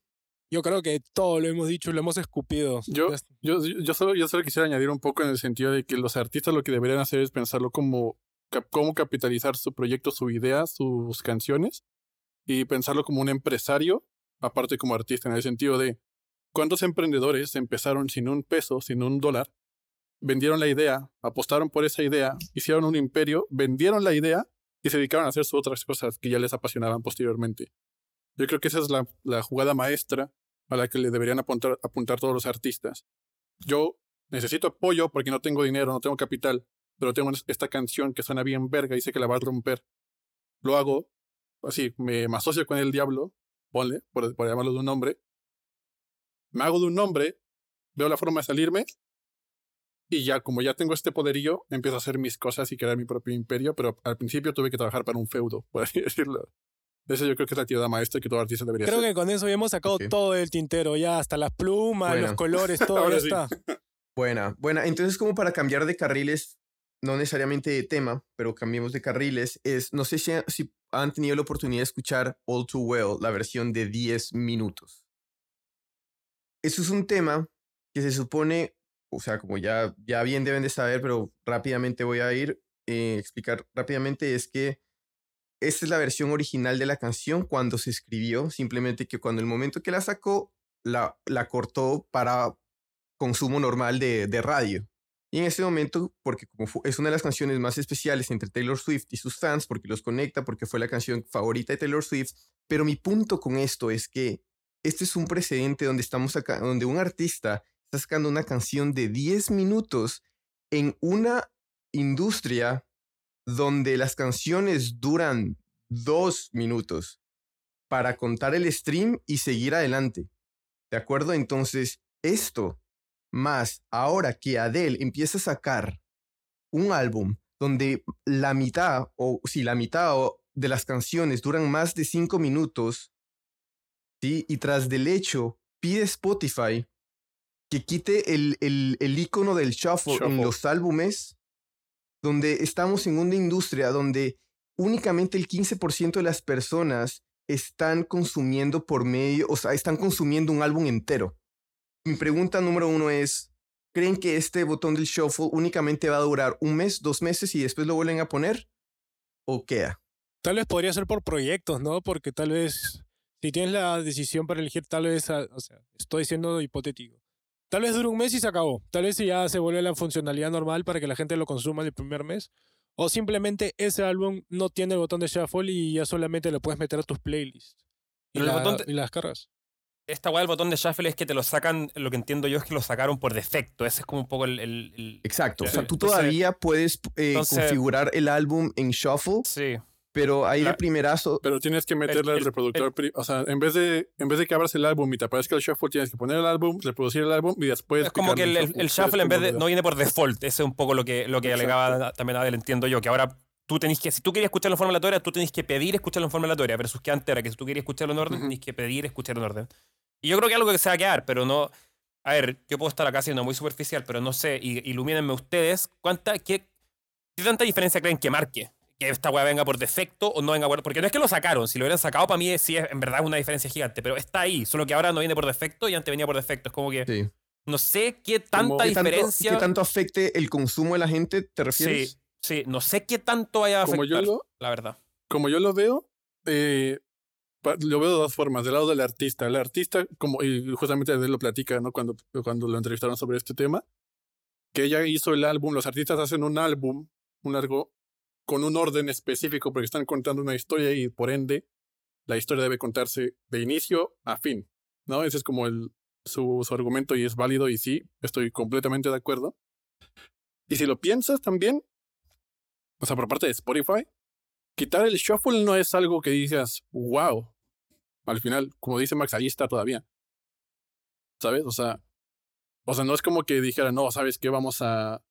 Yo creo que todo lo hemos dicho, lo hemos escupido. Yo, yo, yo, solo, yo solo quisiera añadir un poco en el sentido de que los artistas lo que deberían hacer es pensarlo como cómo capitalizar su proyecto, su idea, sus canciones, y pensarlo como un empresario, aparte como artista, en el sentido de cuántos emprendedores empezaron sin un peso, sin un dólar, vendieron la idea, apostaron por esa idea, hicieron un imperio, vendieron la idea y se dedicaron a hacer sus otras cosas que ya les apasionaban posteriormente. Yo creo que esa es la, la jugada maestra a la que le deberían apuntar, apuntar todos los artistas. Yo necesito apoyo porque no tengo dinero, no tengo capital, pero tengo esta canción que suena bien verga y sé que la va a romper. Lo hago, así, me, asocio con el diablo, ponle, por, por llamarlo de un nombre. Me hago de un nombre, veo la forma de salirme y ya, como ya tengo este poderío, empiezo a hacer mis cosas y crear mi propio imperio, pero al principio tuve que trabajar para un feudo, por así (laughs) decirlo. Eso yo creo que es la tirada maestra que todo artista debería Creo que con eso ya hemos sacado todo el tintero, ya hasta las plumas, los colores, (laughs) todo ya está. Buena, buena. Entonces, como para cambiar de carriles, no necesariamente de tema, pero cambiemos de carriles, es, no sé si, si han tenido la oportunidad de escuchar All Too Well, la versión de 10 minutos. Eso es un tema que se supone o sea, como ya, ya bien deben de saber, pero rápidamente voy a ir eh, explicar rápidamente, es que esta es la versión original de la canción cuando se escribió, simplemente que cuando el momento que la sacó, la, la cortó para consumo normal de, de radio. Y en ese momento, porque como es una de las canciones más especiales entre Taylor Swift y sus fans, porque los conecta, porque fue la canción favorita de Taylor Swift, pero mi punto con esto es que este es un precedente donde estamos acá, donde un artista está sacando una canción de 10 minutos en una industria donde las canciones duran dos minutos para contar el stream y seguir adelante. ¿De acuerdo? Entonces, esto, más ahora que Adele empieza a sacar un álbum donde la mitad, o si la mitad de las canciones duran más de cinco minutos, ¿sí? y tras del hecho pide Spotify que quite el, el, el icono del shuffle, en los álbumes, donde estamos en una industria donde únicamente el 15% de las personas están consumiendo por medio, o sea, están consumiendo un álbum entero. Mi pregunta número uno es, ¿creen que este botón del shuffle únicamente va a durar un mes, dos meses y después lo vuelven a poner? ¿O queda? Tal vez podría ser por proyectos, ¿no? Porque tal vez, si tienes la decisión para elegir, tal vez, ah, o sea, estoy siendo hipotético Tal vez dure un mes y se acabó. Tal vez ya se vuelve la funcionalidad normal para que la gente lo consuma el primer mes. O simplemente ese álbum no tiene el botón de shuffle y ya solamente lo puedes meter a tus playlists. Y, las cargas. Esta weá del botón de shuffle es que te lo sacan, lo que entiendo yo es que lo sacaron por defecto. Ese es como un poco el. Exacto. o sea, tú todavía puedes eh, configurar el álbum en shuffle. Sí. Pero ahí de primerazo. Pero tienes que meterle al reproductor. o sea, en vez, de, en vez de que abras el álbum y te aparezca el shuffle, tienes que poner el álbum, reproducir el álbum y después. Es como que el, el, shuffle, en vez de. No viene por default. Ese es un poco lo que, lo que alegaba también Adel, entiendo yo. Que ahora tú tenés que. Si tú querías escucharlo en forma aleatoria, tú tenés que pedir escucharlo en forma aleatoria. Versus que antes era que si tú querías escucharlo en orden, tenés que pedir escucharlo en orden. Y yo creo que es algo que se va a quedar, pero no. A ver, yo puedo estar acá siendo muy superficial, pero no sé. ilumínenme ustedes. ¿Cuánta. Qué, ¿Qué tanta diferencia creen que marque? Que esta weá venga por defecto o no venga por... Porque no es que lo sacaron, si lo hubieran sacado para mí sí es en verdad una diferencia gigante, pero está ahí, solo que ahora no viene por defecto y antes venía por defecto. Es como que... No sé qué tanta diferencia... ¿Qué tanto afecte el consumo de la gente, te refieres? Sí, sí, no sé qué tanto vaya a afectar, como yo la verdad. Como yo lo veo, eh, lo veo de dos formas. Del lado del artista. El artista, como, y justamente él lo platica, ¿no? Cuando, cuando lo entrevistaron sobre este tema, que ella hizo el álbum, los artistas hacen un álbum, un largo, con un orden específico porque están contando una historia y por ende la historia debe contarse de inicio a fin. ¿no? Ese es como el, su, argumento y es válido y sí, estoy completamente de acuerdo. Y si lo piensas también, o sea, por parte de Spotify, quitar el shuffle no es algo que digas, wow. Al final, como dice Max, ahí está todavía. ¿Sabes? O sea, o sea, no es como que dijera, no, ¿sabes qué? Vamos a,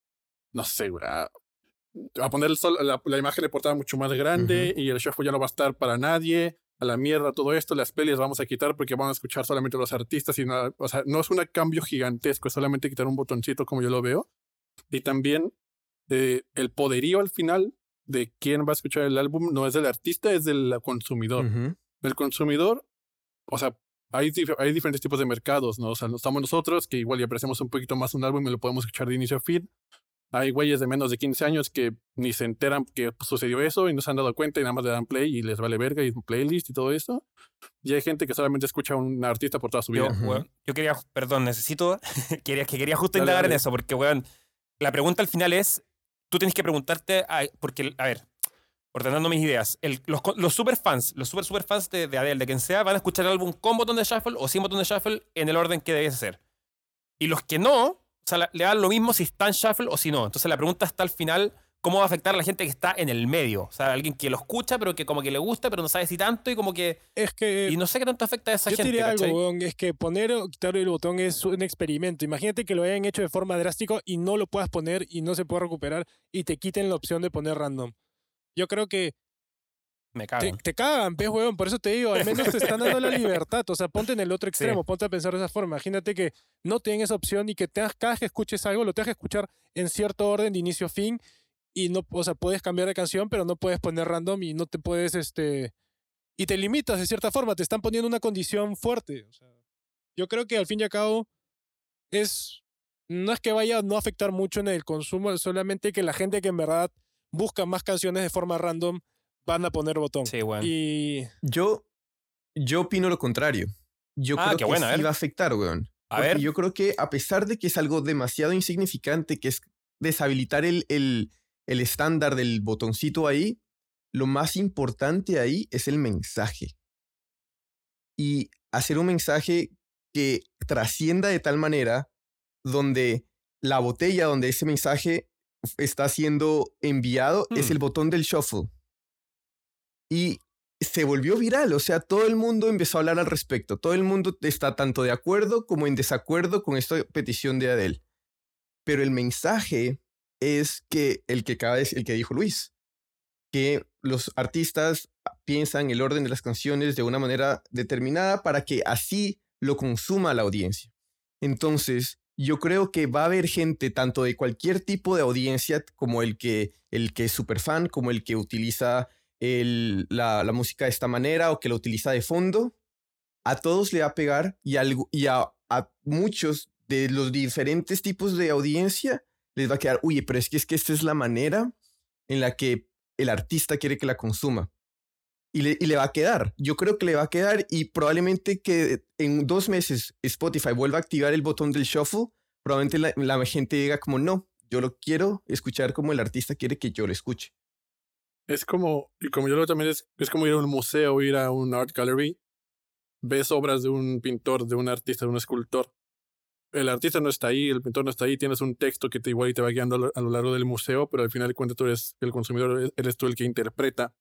no sé, a, a poner la, la, imagen de portada mucho más grande y el shuffle ya no va a estar para nadie. A la mierda todo esto, las pelis vamos a quitar porque van a escuchar solamente los artistas y nada. O sea, no es un cambio gigantesco, es solamente quitar un botoncito como yo lo veo. Y también eh, el poderío al final de quién va a escuchar el álbum no es del artista, es del consumidor. El consumidor, o sea, hay, hay diferentes tipos de mercados, ¿no? O sea, estamos nosotros que igual ya apreciamos un poquito más un álbum y lo podemos escuchar de inicio a fin. Hay güeyes de menos de 15 años que ni se enteran que sucedió eso y no se han dado cuenta y nada más le dan play y les vale verga y playlist y todo eso. Y hay gente que solamente escucha a un artista por toda su vida. Yo, quería, perdón, necesito, (laughs) quería, que quería justo indagar en eso porque, weón, la pregunta al final es, tú tienes que preguntarte, porque, a ver, ordenando mis ideas, los, los super fans, los super super fans de, de Adele, de quien sea, van a escuchar el álbum con botón de shuffle o sin botón de shuffle en el orden que debe ser. Y los que no, sea, le da lo mismo si está en shuffle o si no. Entonces la pregunta está al final, ¿cómo va a afectar a la gente que está en el medio? O sea, alguien que lo escucha, pero que como que le gusta, pero no sabe si tanto y como que... Es que... Y no sé qué tanto afecta a esa yo gente. Yo algo, weón, es que poner o quitar el botón es un experimento. Imagínate que lo hayan hecho de forma drástica y no lo puedas poner y no se pueda recuperar y te quiten la opción de poner random. Yo creo que me cagan. Te, cagan, pez, huevón. Por eso te digo, al menos te están dando la libertad. O sea, ponte en el otro (laughs) extremo, ponte a pensar de esa forma. Imagínate que no tienen esa opción y que tengas, cada vez que escuches algo, lo tengas que escuchar en cierto orden de inicio a fin. Y no, o sea, puedes cambiar de canción, pero no puedes poner random y no te puedes, este. Y te limitas de cierta forma, te están poniendo una condición fuerte. O sea, yo creo que al fin y al cabo es. No es que vaya a no afectar mucho en el consumo, solamente que la gente que en verdad busca más canciones de forma random van a poner botón. Sí, bueno. Y. Yo, yo opino lo contrario. Yo ah, creo que buena, sí va a afectar, weón. A ver. Yo creo que a pesar de que es algo demasiado insignificante, que es deshabilitar el, el, el estándar del botoncito ahí, lo más importante ahí es el mensaje. Y hacer un mensaje que trascienda de tal manera donde la botella donde ese mensaje está siendo enviado es hmm. el botón del shuffle. Y se volvió viral, o sea, todo el mundo empezó a hablar al respecto. Todo el mundo está tanto de acuerdo como en desacuerdo con esta petición de Adele. Pero el mensaje es que el que acaba el que dijo Luis, que los artistas piensan el orden de las canciones de una manera determinada para que así lo consuma la audiencia. Entonces, yo creo que va a haber gente tanto de cualquier tipo de audiencia como el que el que es super fan, como el que utiliza la, música de esta manera o que la utiliza de fondo, a todos le va a pegar y, a, muchos de los diferentes tipos de audiencia les va a quedar, oye, pero es que, es que esta es la manera en la que el artista quiere que la consuma. Y le, y le va a quedar. Yo creo que le va a quedar y probablemente que en dos meses Spotify vuelva a activar el botón del shuffle, probablemente la, la gente diga como, no, yo lo quiero escuchar como el artista quiere que yo lo escuche. Es como, y como yo lo también es, es como ir a un museo, ir a un art gallery, ves obras de un pintor, de un artista, de un escultor. El artista no está ahí, el pintor no está ahí, tienes un texto que te igual y te va guiando a lo, largo del museo, pero al final de cuentas tú eres el consumidor, eres tú el que interpreta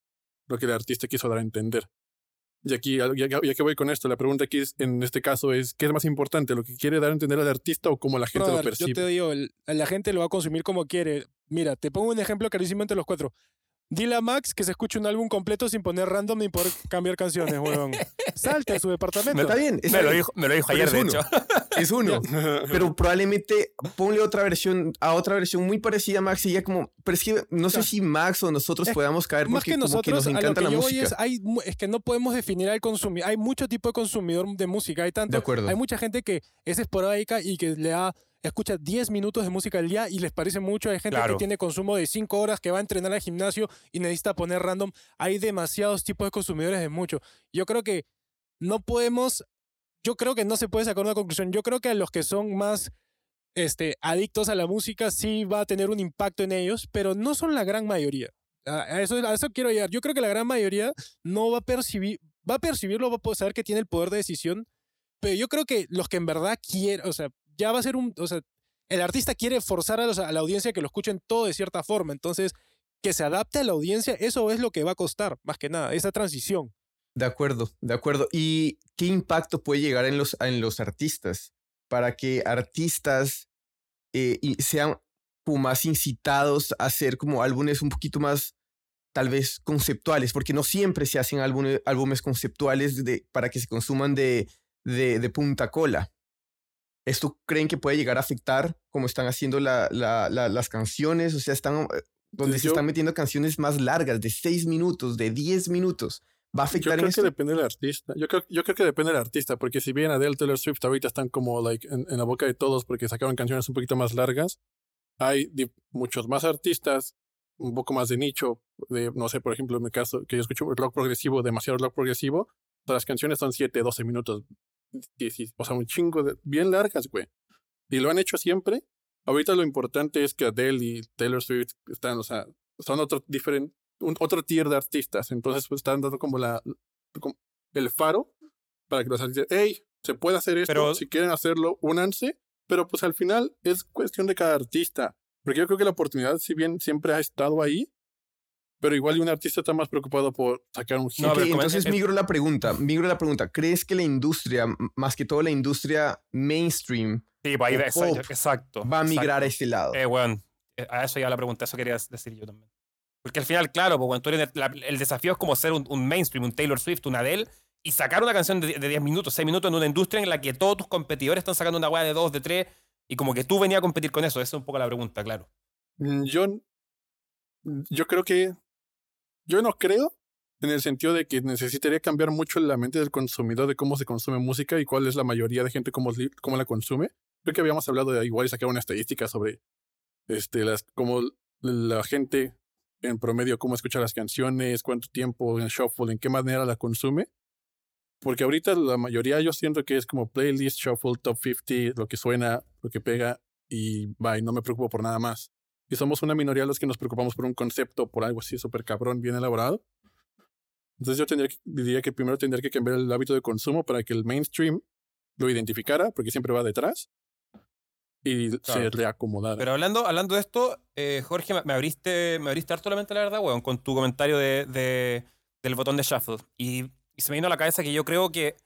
lo que el artista quiso dar a entender. Y aquí, ya, ya, que voy con esto, la pregunta aquí es, en este caso es, ¿qué es más importante? ¿Lo que quiere dar a entender al artista o cómo la gente lo percibe? Yo te digo, la gente lo va a consumir como quiere. Mira, te pongo un ejemplo carísimo entre los cuatro. Dile a Max que se escuche un álbum completo sin poner random ni poder cambiar canciones, weón. Salte a su departamento. Está bien. me, Lo dijo, me lo dijo ayer, de hecho. Es uno. (laughs) pero probablemente ponle otra versión, a otra versión muy parecida a Max y ya como. Pero es que no sé si Max o nosotros podamos caer más que nosotros, nos encanta la música. Es, hay, es que no podemos definir al consumidor. Hay mucho tipo de consumidor de música. Hay tanto. De acuerdo. Hay mucha gente que es esporádica y que le da escucha 10 minutos de música al día y les parece mucho. Hay gente que tiene consumo de 5 horas, que va a entrenar al gimnasio y necesita poner random. Hay demasiados tipos de consumidores de mucho. Yo creo que no podemos, yo creo que no se puede sacar una conclusión. Yo creo que a los que son más este, adictos a la música sí va a tener un impacto en ellos, pero no son la gran mayoría. A eso, a eso quiero llegar. Yo creo que la gran mayoría no va a percibir, va a percibirlo, va a saber que tiene el poder de decisión, pero yo creo que los que en verdad quieren, o sea, ya va a ser un, o sea, el artista quiere forzar a, la audiencia que lo escuchen todo de cierta forma, entonces que se adapte a la audiencia, eso es lo que va a costar, más que nada, esa transición. De acuerdo, de acuerdo. ¿Y qué impacto puede llegar en los, en los artistas para que artistas eh, sean más incitados a hacer como álbumes un poquito más tal vez conceptuales, porque no siempre se hacen álbumes, álbumes conceptuales de, para que se consuman de, de, de punta cola. ¿Esto creen que puede llegar a afectar cómo están haciendo la, la, las canciones? O sea, están eh, donde se están metiendo canciones más largas, de 6 minutos, de 10 minutos. ¿Va a afectar Yo creo que depende del artista. Yo creo, yo creo que depende del artista, porque si bien Adele, Taylor Swift ahorita están como like, en, la boca de todos porque sacaron canciones un poquito más largas, hay muchos más artistas, un poco más de nicho, de, no sé, por ejemplo, en mi caso, que yo escucho rock progresivo, demasiado rock progresivo, las canciones son 7, 12 minutos, o sea, un chingo de, bien largas, güey. Y lo han hecho siempre. Ahorita lo importante es que Adele y Taylor Swift están, o sea, son otro diferente, un, otro tier de artistas. Entonces, pues están dando como la, el faro para que los artistas, hey, se puede hacer esto. Pero, si quieren hacerlo, únanse. pero pues al final es cuestión de cada artista. Porque yo creo que la oportunidad, si bien siempre ha estado ahí, pero igual un artista está más preocupado por sacar un hit. entonces migro la pregunta, migro la pregunta. ¿Crees que la industria, más que todo la industria mainstream, sí, va a ir, exacto, va a migrar a este lado? Eh, bueno, eh, a eso ya la pregunta, eso quería decir yo también. Porque al final, claro, pues, el, desafío es como ser un, mainstream, un Taylor Swift, un Adele, y sacar una canción de, 10 minutos, 6 minutos en una industria en la que todos tus competidores están sacando una weá de 2, de 3, y como que tú venías a competir con eso. Esa es un poco la pregunta, claro. Mm, yo, yo creo que. Yo no creo en el sentido de que necesitaría cambiar mucho la mente del consumidor de cómo se consume música y cuál es la mayoría de gente cómo, cómo la consume. Creo que habíamos hablado de igual y sacar una estadística sobre este, las, cómo la gente en promedio cómo escucha las canciones, cuánto tiempo en shuffle, en qué manera la consume. Porque ahorita la mayoría yo siento que es como playlist, shuffle, top 50, lo que suena, lo que pega y bye, no me preocupo por nada más. Y somos una minoría los que nos preocupamos por un concepto, por algo así súper cabrón, bien elaborado. Entonces yo tendría diría que primero tendría que cambiar el hábito de consumo para que el mainstream lo identificara, porque siempre va detrás y se reacomodara. Pero hablando, hablando de esto, eh, Jorge, me abriste, me abriste harto la mente, la verdad, weón, con tu comentario de, de, del botón de shuffle. Y, se me vino a la cabeza que yo creo que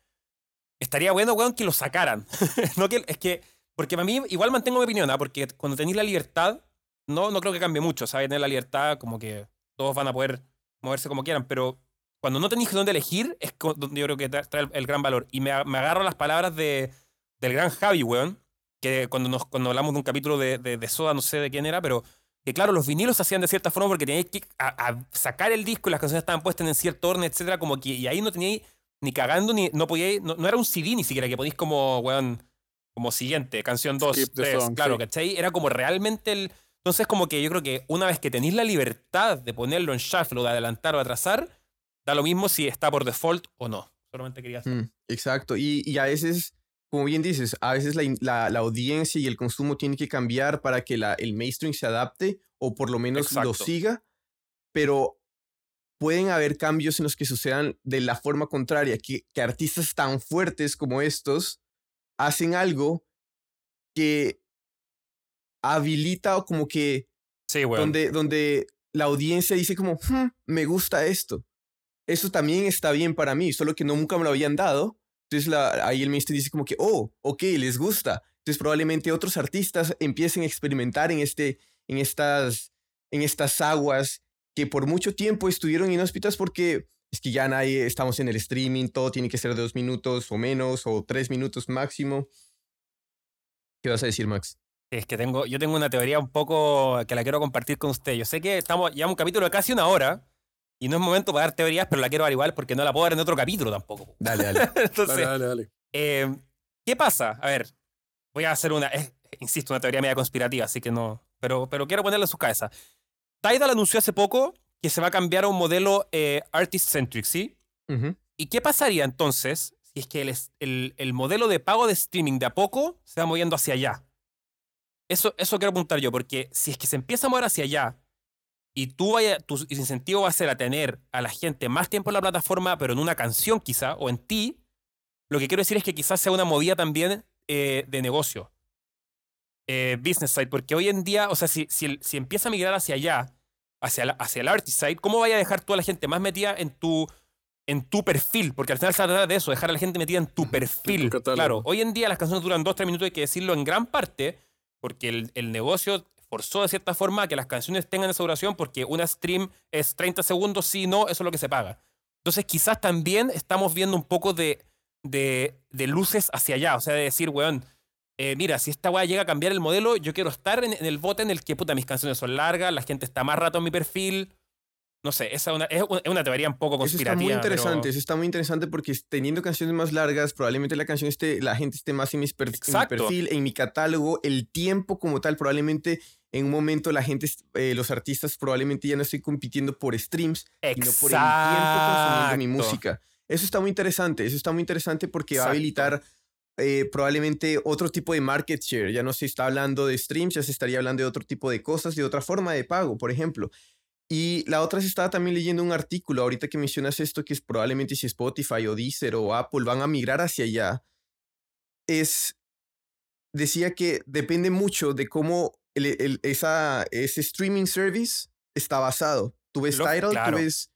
estaría bueno, weón, que lo sacaran. (laughs) no que, es que, porque para mí, igual mantengo mi opinión, ¿ah? porque cuando tenéis la libertad, no, no creo que cambie mucho, ¿sabes? Tener la libertad, como que todos van a poder moverse como quieran, pero cuando no tenéis dónde elegir, es donde yo creo que trae el, gran valor. Y me, me agarro las palabras de, del gran Javi, weón, que cuando, nos, cuando hablamos de un capítulo de, de, Soda, no sé de quién era, pero que claro, los vinilos se hacían de cierta forma porque teníais que sacar el disco y las canciones estaban puestas en cierto orden, etcétera, como que y ahí no teníais ni cagando, ni no podíais, no, era un CD ni siquiera, que podíais como, weón, como siguiente, canción 2, 3, claro, ¿cachai? Era como realmente el... Entonces como que yo creo que una vez que tenéis la libertad de ponerlo en shuffle o de adelantar o atrasar, da lo mismo si está por default o no. Solamente quería hacer. Mm, exacto, y, y a veces como bien dices, a veces la, la, audiencia y el consumo tienen que cambiar para que la, el mainstream se adapte o por lo menos lo siga, pero pueden haber cambios en los que sucedan de la forma contraria, que, que artistas tan fuertes como estos hacen algo que habilita o como que sí, donde, donde la audiencia dice como, hmm, me gusta esto. Eso también está bien para mí, solo que no nunca me lo habían dado entonces la, ahí el mainstream dice como que, oh, ok, les gusta. Entonces probablemente otros artistas empiecen a experimentar en, este, en, estas, en estas aguas que por mucho tiempo estuvieron inhóspitas porque es que ya nadie, estamos en el streaming, todo tiene que ser de dos minutos o menos o tres minutos máximo. ¿Qué vas a decir, Max? Es que tengo, yo tengo una teoría un poco que la quiero compartir con usted. Yo sé que estamos ya un capítulo de casi una hora, y no es momento para dar teorías, pero la quiero dar igual porque no la puedo dar en otro capítulo tampoco. Dale, dale. (laughs) Entonces, dale, dale, eh, ¿qué pasa? A ver, voy a hacer una, insisto, una teoría media conspirativa, así que no, pero, pero quiero ponerle en sus cabezas. Tidal anunció hace poco que se va a cambiar a un modelo eh, artist-centric, ¿sí? ¿Y qué pasaría entonces si es que el, el, el, modelo de pago de streaming de a poco se va moviendo hacia allá? Eso, eso quiero apuntar yo, porque si es que se empieza a mover hacia allá y tú vaya, tu incentivo va a ser a tener a la gente más tiempo en la plataforma, pero en una canción quizá, o en ti, lo que quiero decir es que quizás sea una movida también eh, de negocio. Eh, business side, porque hoy en día, o sea, si, si, si empieza a migrar hacia allá, hacia, hacia el artist side, ¿cómo vaya a dejar tú a la gente más metida en tu, en tu perfil? Porque al final se trata de eso, dejar a la gente metida en tu perfil. claro, hoy en día las canciones duran 2-3 minutos, hay que decirlo en gran parte, porque el, negocio forzó de cierta forma que las canciones tengan esa duración porque una stream es 30 segundos, si no, eso es lo que se paga. Entonces quizás también estamos viendo un poco de, de, luces hacia allá, o sea, de decir, weón, eh, mira, si esta weá llega a cambiar el modelo, yo quiero estar en, en, el bote en el que, puta, mis canciones son largas, la gente está más rato en mi perfil, no sé, esa es una, teoría un poco conspirativa. Eso está muy interesante, eso está muy interesante porque teniendo canciones más largas, probablemente la canción esté, la gente esté más en, mi perfil, en mi catálogo, el tiempo como tal, probablemente en un momento la gente, eh, los artistas probablemente ya no estén compitiendo por streams, sino por el tiempo consumiendo mi música. Eso está muy interesante, eso está muy interesante porque va a habilitar eh, probablemente otro tipo de market share. Ya no se está hablando de streams, ya se estaría hablando de otro tipo de cosas, de otra forma de pago, por ejemplo. Y la otra se estaba también leyendo un artículo, ahorita que mencionas esto, que es probablemente si Spotify o Deezer o Apple van a migrar hacia allá, es decía que depende mucho de cómo el, esa, ese streaming service está basado. Tú ves Tidal, tú ves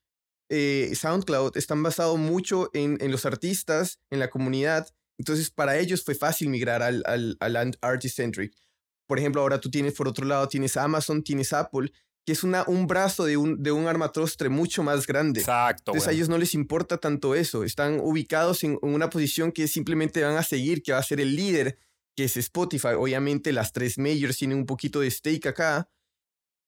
eh, SoundCloud, están basados mucho en, en, los artistas, en la comunidad. Entonces, para ellos fue fácil migrar al, al, al artist-centric. Por ejemplo, ahora tú tienes, por otro lado, tienes Amazon, tienes Apple, que es una, un brazo de un, de un armatrostre mucho más grande. Exacto. Entonces a ellos no les importa tanto eso. Están ubicados en una posición que simplemente van a seguir, que va a ser el líder, que es Spotify. Obviamente las tres majors tienen un poquito de stake acá.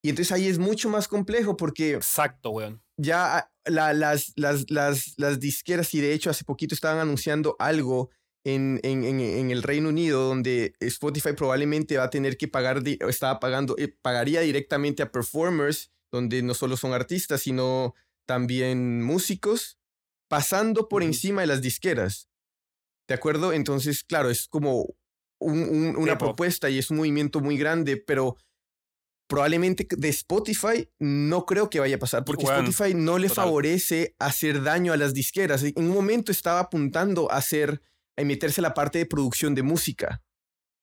Y entonces ahí es mucho más complejo porque... Exacto, weón. Ya la, las, las, las, las disqueras, y de hecho hace poquito estaban anunciando algo en, en, en, el Reino Unido, donde Spotify probablemente va a tener que pagar, estaba pagando, eh, pagaría directamente a performers, donde no solo son artistas, sino también músicos, pasando por encima de las disqueras. ¿De acuerdo? Entonces, claro, es como un, una propuesta y es un movimiento muy grande, pero probablemente de Spotify no creo que vaya a pasar, porque Spotify no le favorece hacer daño a las disqueras. En un momento estaba apuntando a hacer en meterse a la parte de producción de música,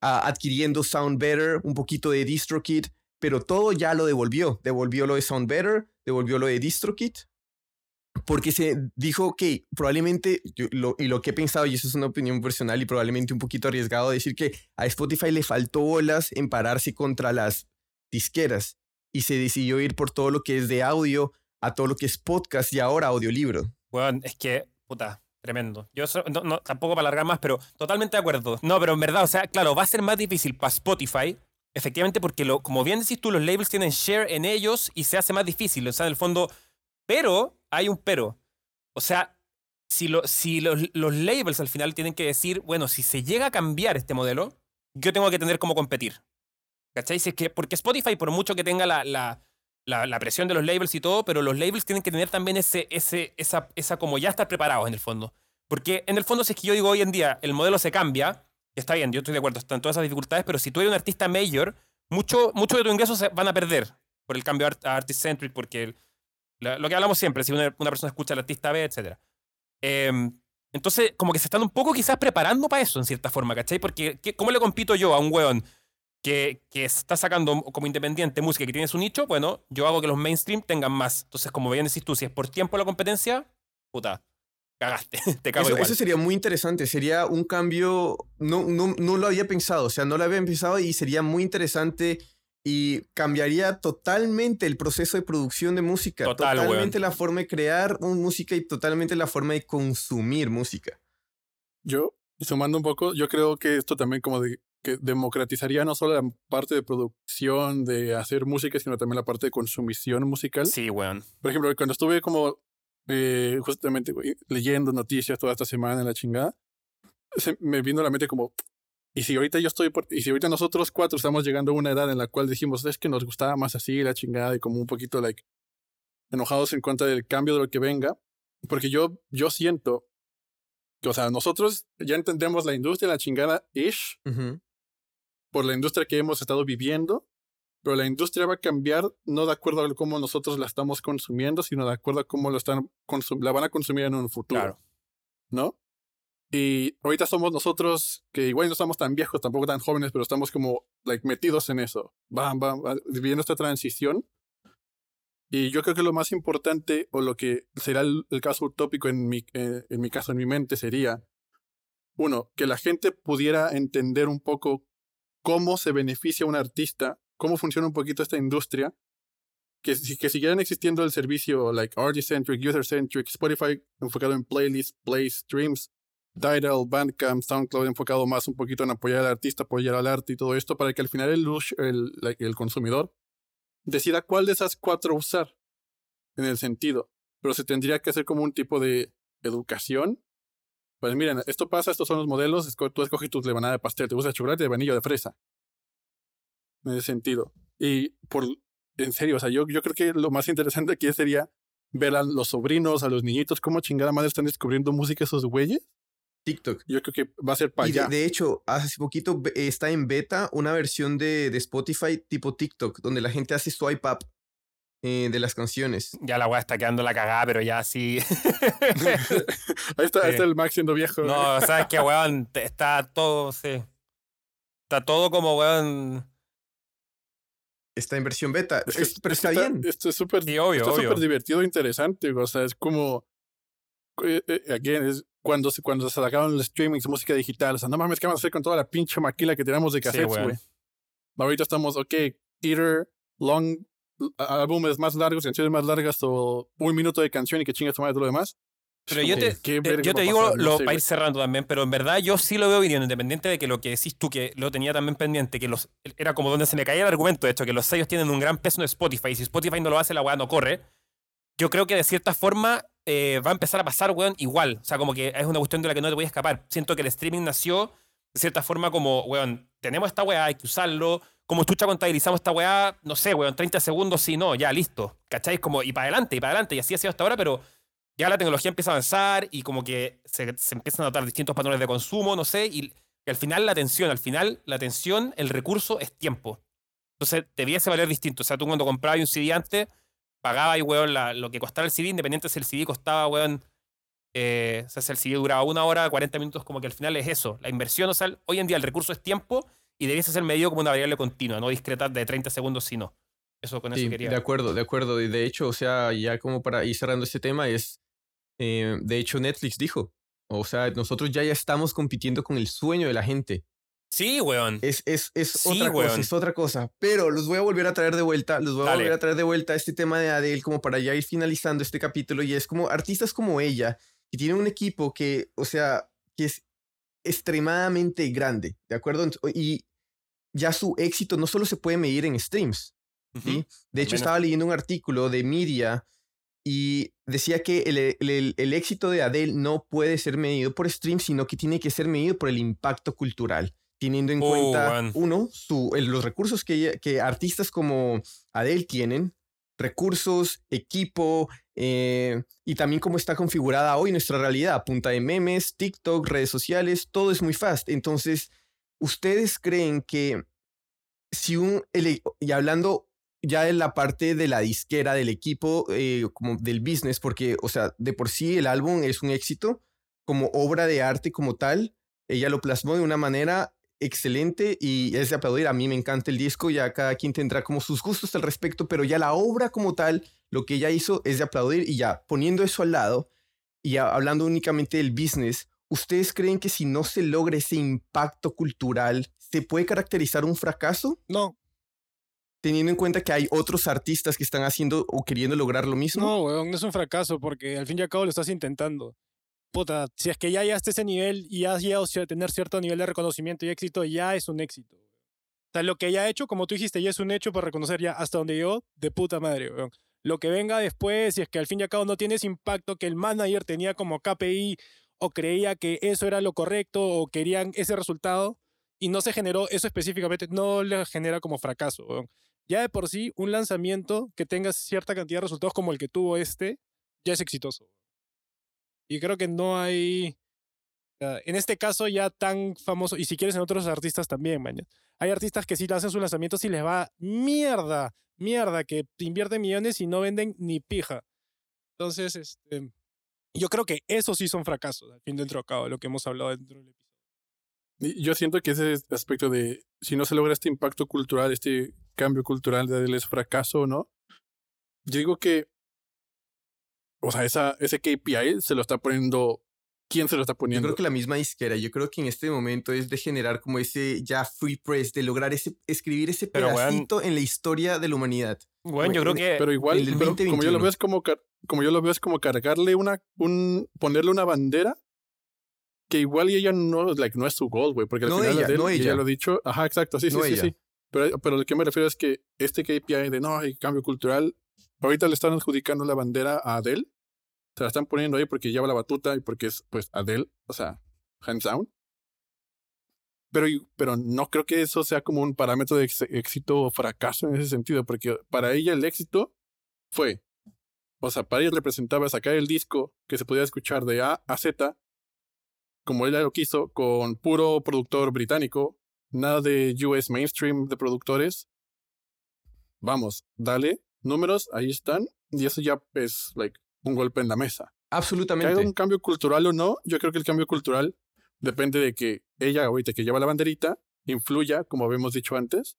adquiriendo Sound Better, un poquito de DistroKit, pero todo ya lo devolvió. Devolvió lo de Sound Better, devolvió lo de DistroKit, porque se dijo que probablemente, y lo que he pensado, y eso es una opinión personal y probablemente un poquito arriesgado, decir que a Spotify le faltó bolas en pararse contra las disqueras y se decidió ir por todo lo que es de audio a todo lo que es podcast y ahora audiolibro. Bueno, es que, puta, Tremendo. Yo no, tampoco para alargar más, pero totalmente de acuerdo. No, pero en verdad, o sea, claro, va a ser más difícil para Spotify, efectivamente, porque lo, como bien decís tú, los labels tienen share en ellos y se hace más difícil. O sea, en el fondo, pero hay un pero. O sea, si, lo, si los, los labels al final tienen que decir, bueno, si se llega a cambiar este modelo, yo tengo que tener cómo competir. ¿Cachai? Si es que, porque Spotify, por mucho que tenga la, la la, presión de los labels y todo, pero los labels tienen que tener también ese, ese, esa, como ya estar preparados en el fondo. Porque en el fondo, si es que yo digo hoy en día, el modelo se cambia, está bien, yo estoy de acuerdo, están todas esas dificultades, pero si tú eres un artista mayor, mucho, mucho de tus ingresos se van a perder por el cambio a artist-centric, porque lo que hablamos siempre, si una, persona escucha al artista B, etc. Em, entonces, como que se están un poco quizás preparando para eso, en cierta forma, ¿cachai? Porque, ¿cómo le compito yo a un weón que, que, está sacando como independiente música que tiene su nicho, bueno, yo hago que los mainstream tengan más. Entonces, como bien decís tú, si es por tiempo la competencia, puta, cagaste, (laughs) te cago eso, igual. eso, sería muy interesante, sería un cambio, no, no, no lo había pensado, o sea, no lo había pensado y sería muy interesante y cambiaría totalmente el proceso de producción de música, totalmente la forma de crear música y totalmente la forma de consumir música. Yo, sumando un poco, yo creo que esto también como de que democratizaría no solo la parte de producción, de hacer música, sino también la parte de consumición musical. Sí, weón. Por ejemplo, cuando estuve como eh, justamente leyendo noticias toda esta semana en la chingada, se me vino a la mente como, y si ahorita yo estoy, y si ahorita nosotros cuatro estamos llegando a una edad en la cual dijimos, es que nos gustaba más así la chingada y como un poquito, like, enojados en contra del cambio de lo que venga, porque yo, yo siento que, o sea, nosotros ya entendemos la industria, la chingada ish, por la industria que hemos estado viviendo, pero la industria va a cambiar no de acuerdo a cómo nosotros la estamos consumiendo, sino de acuerdo a cómo lo están la van a consumir en un futuro. Claro. ¿No? Y ahorita somos nosotros, que igual no estamos tan viejos, tampoco tan jóvenes, pero estamos como like, metidos en eso. Van, van, viviendo esta transición. Y yo creo que lo más importante, o lo que será el, caso utópico en mi, eh, en mi caso, en mi mente, sería, uno, que la gente pudiera entender un poco cómo se beneficia un artista, cómo funciona un poquito esta industria, que, que siguieran existiendo el servicio like artist-centric, user-centric, Spotify enfocado en playlists, plays, streams, Tidal, Bandcamp, SoundCloud enfocado más un poquito en apoyar al artista, apoyar al arte y todo esto para que al final el, el, el consumidor decida cuál de esas cuatro usar en el sentido. Pero se tendría que hacer como un tipo de educación pues miren, esto pasa, estos son los modelos, tú escoges tu lebanada de pastel, te gusta el chocolate de vainilla de fresa. En ese sentido. Y por, en serio, o sea, yo, yo creo que lo más interesante aquí sería ver a los sobrinos, a los niñitos, cómo chingada madre están descubriendo música esos güeyes. TikTok. Yo creo que va a ser para allá. De, de, hecho, hace poquito está en beta una versión de, de Spotify tipo TikTok, donde la gente hace swipe up eh, de las canciones. Ya la weá está quedando la cagada, pero ya sí. (laughs) ahí, está, el Max siendo viejo. No, sabes que weón, está todo, sí. Está todo como, weón. Está en versión beta. pero está, bien. Esto es súper divertido e interesante. O sea, es como. Eh, eh, again, es cuando, se, cuando se sacaron los streamings, música digital. O sea, no mames, ¿qué vamos a hacer con toda la pinche maquila que tenemos de cassettes, güey? Ahorita estamos, ok, either long álbumes más largos, canciones más largas o un minuto de canción y que chingas tu madre todo lo demás. Pero yo te, yo te digo, lo para ir cerrando también, pero en verdad yo sí lo veo viniendo, independiente de que lo que decís tú, que lo tenía también pendiente, que los era como donde se me caía el argumento de esto, que los sellos tienen un gran peso en Spotify, y si Spotify no lo hace, la weá no corre. Yo creo que de cierta forma eh, va a empezar a pasar, weón, igual. O sea, como que es una cuestión de la que no te voy a escapar. Siento que el streaming nació de cierta forma como, weón, tenemos esta weá, hay que usarlo. Como chucha contabilizamos esta weá, no sé, weón, 30 segundos, sí, no, ya, listo. ¿Cacháis? Como, y para adelante, y para adelante. Y así ha sido hasta ahora, pero ya la tecnología empieza a avanzar y como que se, empiezan a notar distintos patrones de consumo, no sé, y, al final la atención, al final la atención, el recurso es tiempo. Entonces debiese valer distinto. O sea, tú cuando comprabas un CD antes, pagabas, weón, lo que costaba el CD, independiente si el CD costaba, weón, eh, o sea, si duraba una hora, 40 minutos, como que al final es eso. La inversión, o sea, hoy en día el recurso es tiempo y debiese ser medido como una variable continua, no discreta de 30 segundos, sino. Eso con eso quería. De acuerdo, de acuerdo. Y de hecho, o sea, ya como para ir cerrando este tema, es eh, de hecho, Netflix dijo, o sea, nosotros ya, ya estamos compitiendo con el sueño de la gente. Sí, weón. Es, es, es otra cosa, es otra cosa. Pero los voy a volver a traer de vuelta, los voy a volver a traer de vuelta este tema de Adele como para ya ir finalizando este capítulo. Y es como artistas como ella, que tienen un equipo que, o sea, que es extremadamente grande, ¿de acuerdo? Y ya su éxito no solo se puede medir en streams, ¿sí? De hecho, estaba leyendo un artículo de Media y decía que el, éxito de Adele no puede ser medido por stream, sino que tiene que ser medido por el impacto cultural, teniendo en cuenta, oh, uno, su, los recursos que, que artistas como Adele tienen, recursos, equipo, eh, y también cómo está configurada hoy nuestra realidad, punta de memes, TikTok, redes sociales, todo es muy fast. Entonces, ¿ustedes creen que si un, y hablando ya en la parte de la disquera, del equipo, eh, como del business, porque, o sea, de por sí el álbum es un éxito como obra de arte como tal. Ella lo plasmó de una manera excelente y es de aplaudir. A mí me encanta el disco, ya cada quien tendrá como sus gustos al respecto, pero ya la obra como tal, lo que ella hizo es de aplaudir y ya poniendo eso al lado y hablando únicamente del business, ¿ustedes creen que si no se logra ese impacto cultural, se puede caracterizar un fracaso? No, teniendo en cuenta que hay otros artistas que están haciendo o queriendo lograr lo mismo? No, weón, no es un fracaso porque al fin y al cabo lo estás intentando. Puta, si es que ya llegaste a ese nivel y has llegado a tener cierto nivel de reconocimiento y éxito, ya es un éxito. O lo que ya ha hecho, como tú dijiste, ya es un hecho para reconocer ya hasta donde llegó, de puta madre. Lo que venga después, si es que al fin y al cabo no tiene ese impacto que el manager tenía como KPI o creía que eso era lo correcto o querían ese resultado y no se generó eso específicamente, no le genera como fracaso. Ya de por sí, un lanzamiento que tenga cierta cantidad de resultados como el que tuvo este, ya es exitoso. Y creo que no hay, en este caso ya tan famoso, y si quieres en otros artistas también, man. Hay artistas que sí hacen sus lanzamientos y les va mierda, mierda, que invierten millones y no venden ni pija. Entonces, este, yo creo que esos sí son fracasos, al fin dentro de cabo, lo que hemos hablado dentro del episodio. Yo siento que ese aspecto de si no se logra este impacto cultural, este cambio cultural de es fracaso, ¿no? Yo digo que, o sea, esa, ese KPI se lo está poniendo, ¿quién se lo está poniendo? Yo creo que la misma izquierda, yo creo que en este momento es de generar como ese ya free press, de lograr ese, escribir ese pedacito en la historia de la humanidad. Bueno, yo creo que... Pero igual, como yo lo veo es como, como yo lo veo es como cargarle una, un, ponerle una bandera que igual ella no, like, no es su goal, güey, porque al final ella, no ella. ella. lo ha dicho, ajá, exacto, sí, sí, sí, sí. Pero, pero lo que me refiero es que este KPI de no hay cambio cultural, ahorita le están adjudicando la bandera a Adele. Se la están poniendo ahí porque lleva la batuta y porque es, pues, Adele, o sea, hands down. Pero, pero no creo que eso sea como un parámetro de éxito o fracaso en ese sentido, porque para ella el éxito fue, o sea, para ella representaba sacar el disco que se podía escuchar de A a Z, como ella lo quiso, con puro productor británico, nada de US mainstream de productores. Vamos, dale, números, ahí están, y eso ya es like un golpe en la mesa. Absolutamente. Que haya un cambio cultural o no, yo creo que el cambio cultural depende de que ella, ahorita que lleva la banderita, influya, como habíamos dicho antes,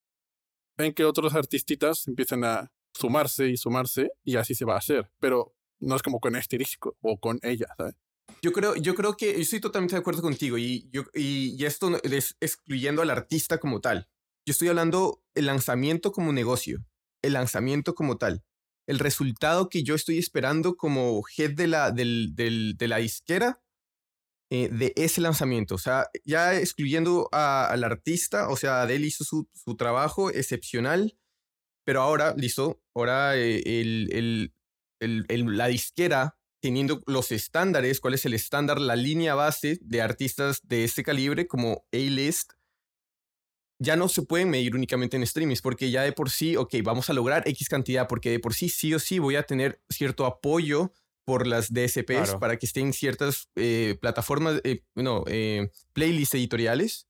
en que otros artistitas empiecen a sumarse y sumarse y así se va a hacer. Pero no es como con este disco o con ella, ¿sabes? Yo creo, yo creo que yo estoy totalmente de acuerdo contigo y, yo, y, esto es excluyendo al artista como tal. Yo estoy hablando el lanzamiento como negocio, el lanzamiento como tal. El resultado que yo estoy esperando como head de la, del, de la disquera eh, de ese lanzamiento. O sea, ya excluyendo al artista, o sea, Adele hizo su, trabajo excepcional, pero ahora, listo, ahora eh, la disquera teniendo los estándares, cuál es el estándar, la línea base de artistas de este calibre como A-List, ya no se pueden medir únicamente en streamings, porque ya de por sí, ok, vamos a lograr X cantidad, porque de por sí sí o sí voy a tener cierto apoyo por las DSPs para que estén ciertas eh, plataformas, eh, no, eh, playlists editoriales,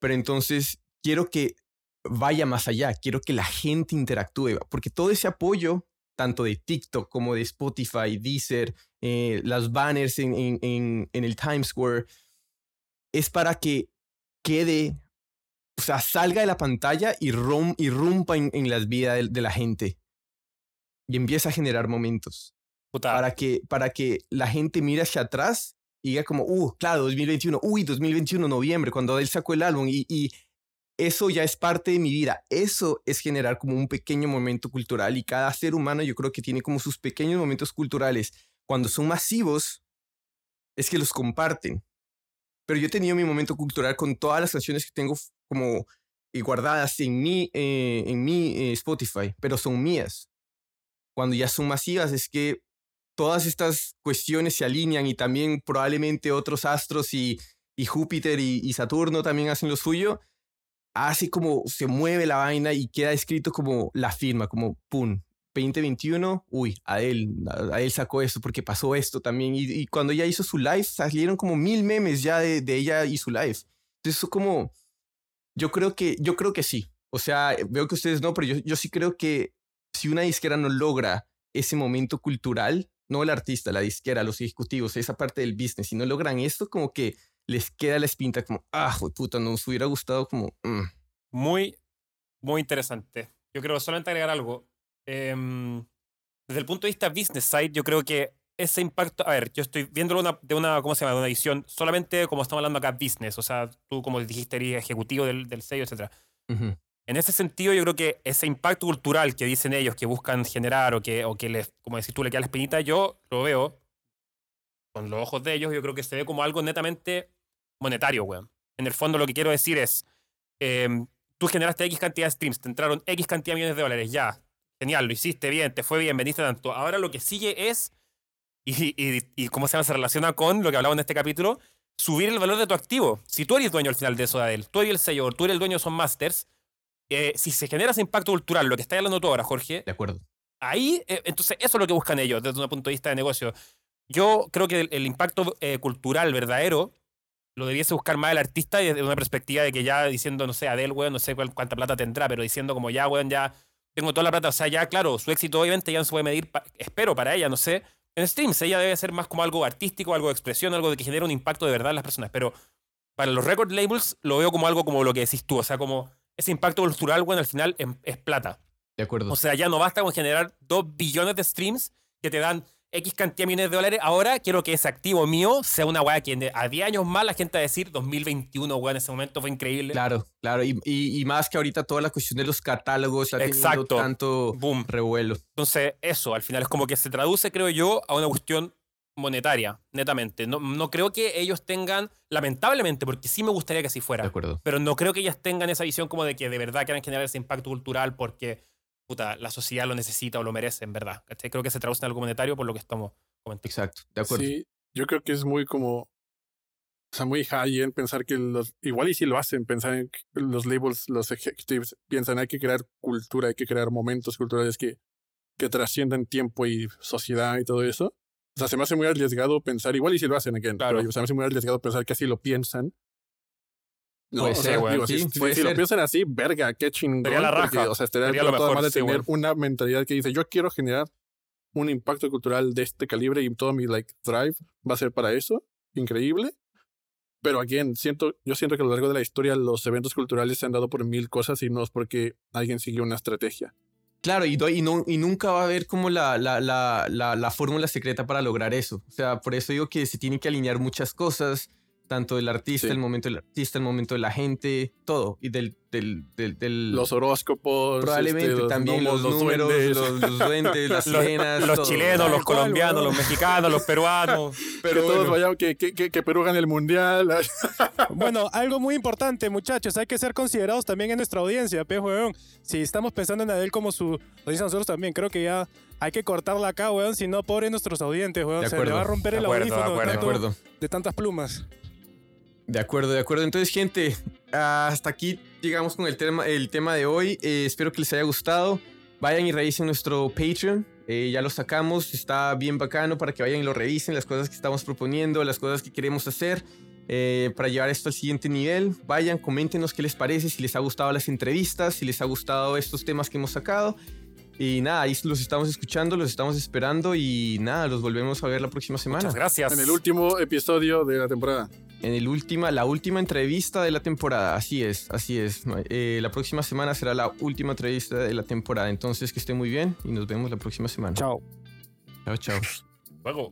pero entonces quiero que vaya más allá, quiero que la gente interactúe, porque todo ese apoyo tanto de TikTok como de Spotify, Deezer, las banners en, en, en, el Times Square, es para que quede, o sea, salga de la pantalla y, rom, y rumpa en, las vidas de, la gente y empieza a generar momentos. Para que, para que la gente mire hacia atrás y diga como, uh, claro, 2021, uy, 2021, noviembre, cuando él sacó el álbum y, y eso ya es parte de mi vida. Eso es generar como un pequeño momento cultural y cada ser humano yo creo que tiene como sus pequeños momentos culturales. Cuando son masivos, es que los comparten. Pero yo he tenido mi momento cultural con todas las canciones que tengo como eh, guardadas en mi, eh, en mi eh, Spotify, pero son mías. Cuando ya son masivas es que todas estas cuestiones se alinean y también probablemente otros astros y, y Júpiter y Saturno también hacen lo suyo así como se mueve la vaina y queda escrito como la firma, como pum, 2021, uy, a él, a él sacó esto porque pasó esto también. Y, cuando ella hizo su live, salieron como mil memes ya de, ella y su live. Entonces, eso como, yo creo que, yo creo que sí. O sea, veo que ustedes no, pero yo, yo sí creo que si una disquera no logra ese momento cultural, no el artista, la disquera, los ejecutivos, esa parte del business, si no logran esto, como que les queda la espinta como, ah, puta, nos hubiera gustado como... Mm". Muy, muy interesante. Yo creo solamente agregar algo. Em, desde el punto de vista business side, yo creo que ese impacto, a ver, yo estoy viéndolo una, de una, ¿cómo se llama? De una edición solamente como estamos hablando acá, business, o sea, tú como dijiste, eres ejecutivo del, del sello, etc. En ese sentido, yo creo que ese impacto cultural que dicen ellos que buscan generar o que, o que les, como decís tú, le queda la espinita, yo lo veo con los ojos de ellos, yo creo que se ve como algo netamente monetario, weón. En el fondo lo que quiero decir es, em, tú generaste X cantidad de streams, te entraron X cantidad de millones de dólares, ya, genial, lo hiciste bien, te fue bien, vendiste tanto. Ahora lo que sigue es, y, y, cómo se llama, se relaciona con lo que hablamos en este capítulo, subir el valor de tu activo. Si tú eres dueño al final de eso, Adel, tú eres el sello, tú eres el dueño de Son Masters, eh, si se genera ese impacto cultural, lo que estás hablando tú ahora, Jorge. De acuerdo. Ahí, eh, entonces, eso es lo que buscan ellos desde un punto de vista de negocio. Yo creo que el, impacto eh, cultural verdadero lo debiese buscar más el artista desde una perspectiva de que ya diciendo, no sé, Adele, weón, no sé cuánta plata tendrá, pero diciendo como ya, weón, ya tengo toda la plata. O sea, ya, claro, su éxito obviamente ya no se puede medir, espero para ella, no sé. En streams ella debe ser más como algo artístico, algo de expresión, algo de que genere un impacto de verdad en las personas. Pero para los record labels lo veo como algo como lo que decís tú. O sea, como ese impacto cultural, weón, al final es, es plata. De acuerdo. O sea, ya no basta con generar dos billones de streams que te dan X cantidad de millones de dólares. Ahora quiero que ese activo mío sea una weá que a 10 años más la gente va a decir 2021, weá, en ese momento fue increíble. Claro, claro. Y, y, más que ahorita toda la cuestión de los catálogos ha Exacto. tanto Boom. revuelo. Entonces, eso, al final es como que se traduce, creo yo, a una cuestión monetaria, netamente. No, no creo que ellos tengan, lamentablemente, porque sí me gustaría que así fuera. De acuerdo. Pero no creo que ellas tengan esa visión como de que de verdad quieran generar ese impacto cultural porque puta, la sociedad lo necesita o lo merece, en verdad. Creo que se traduce en algo monetario por lo que estamos comentando. Exacto, de acuerdo. Sí, yo creo que es muy como, o sea, muy high en pensar que los, igual y si lo hacen, pensar en los labels, los executives piensan hay que crear cultura, hay que crear momentos culturales que, que trasciendan tiempo y sociedad y todo eso. O sea, se me hace muy arriesgado pensar, igual y si lo hacen, again, claro. pero se me hace muy arriesgado pensar que así lo piensan no, puede ser, güey. si, lo piensan así, verga, qué chingón. Sería la raja. o sea, estaría lo mejor, más de tener una mentalidad que dice, yo quiero generar un impacto cultural de este calibre y todo mi like drive va a ser para eso. Increíble. Pero again, siento, yo siento que a lo largo de la historia los eventos culturales se han dado por mil cosas y no es porque alguien siguió una estrategia. Claro, y, y, no, y nunca va a haber como la, la, la, la, fórmula secreta para lograr eso. O sea, por eso digo que se tienen que alinear muchas cosas, tanto del artista, el momento del artista, el momento de la gente, todo. Y del, del, del, los horóscopos. Probablemente este, también los, números, los, (laughs) duendes, las (laughs) sirenas. Los, chilenos, los colombianos, los mexicanos, los peruanos. (laughs) Pero que todos vayan, que, que, que, Perú gane el mundial. bueno, algo muy importante, muchachos, hay que ser considerados también en nuestra audiencia, pe, weón. Si estamos pensando en él como su. Lo dicen nosotros también, creo que ya hay que cortarla acá, weón, si no, pobre nuestros audientes, weón. Se le va a romper el audífono de, de tantas plumas. De acuerdo, de acuerdo. Entonces, gente, hasta aquí llegamos con el tema, el tema de hoy. Eh, espero que les haya gustado. Vayan y revisen nuestro Patreon. Eh, ya lo sacamos, está bien bacano para que vayan y lo revisen, las cosas que estamos proponiendo, las cosas que queremos hacer eh, para llevar esto al siguiente nivel. Vayan, coméntenos qué les parece, si les ha gustado las entrevistas, si les ha gustado estos temas que hemos sacado. Y nada, ahí los estamos escuchando, los estamos esperando y nada, los volvemos a ver la próxima semana. Muchas gracias. En el último episodio de la temporada. En el última, la última entrevista de la temporada, así es, así es. Eh, la próxima semana será la última entrevista de la temporada, entonces que esté muy bien y nos vemos la próxima semana. Chao. Chao, chao. Luego.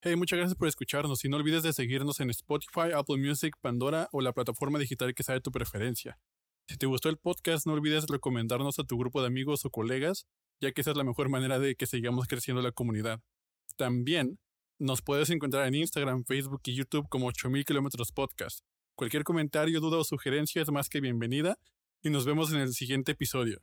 Hey, muchas gracias por escucharnos y no olvides de seguirnos en Spotify, Apple Music, Pandora o la plataforma digital que sea de tu preferencia. Si te gustó el podcast, no olvides recomendarnos a tu grupo de amigos o colegas, ya que esa es la mejor manera de que sigamos creciendo la comunidad. También nos puedes encontrar en Instagram, Facebook y YouTube como 8000 kilómetros podcast. Cualquier comentario, duda o sugerencia es más que bienvenida y nos vemos en el siguiente episodio.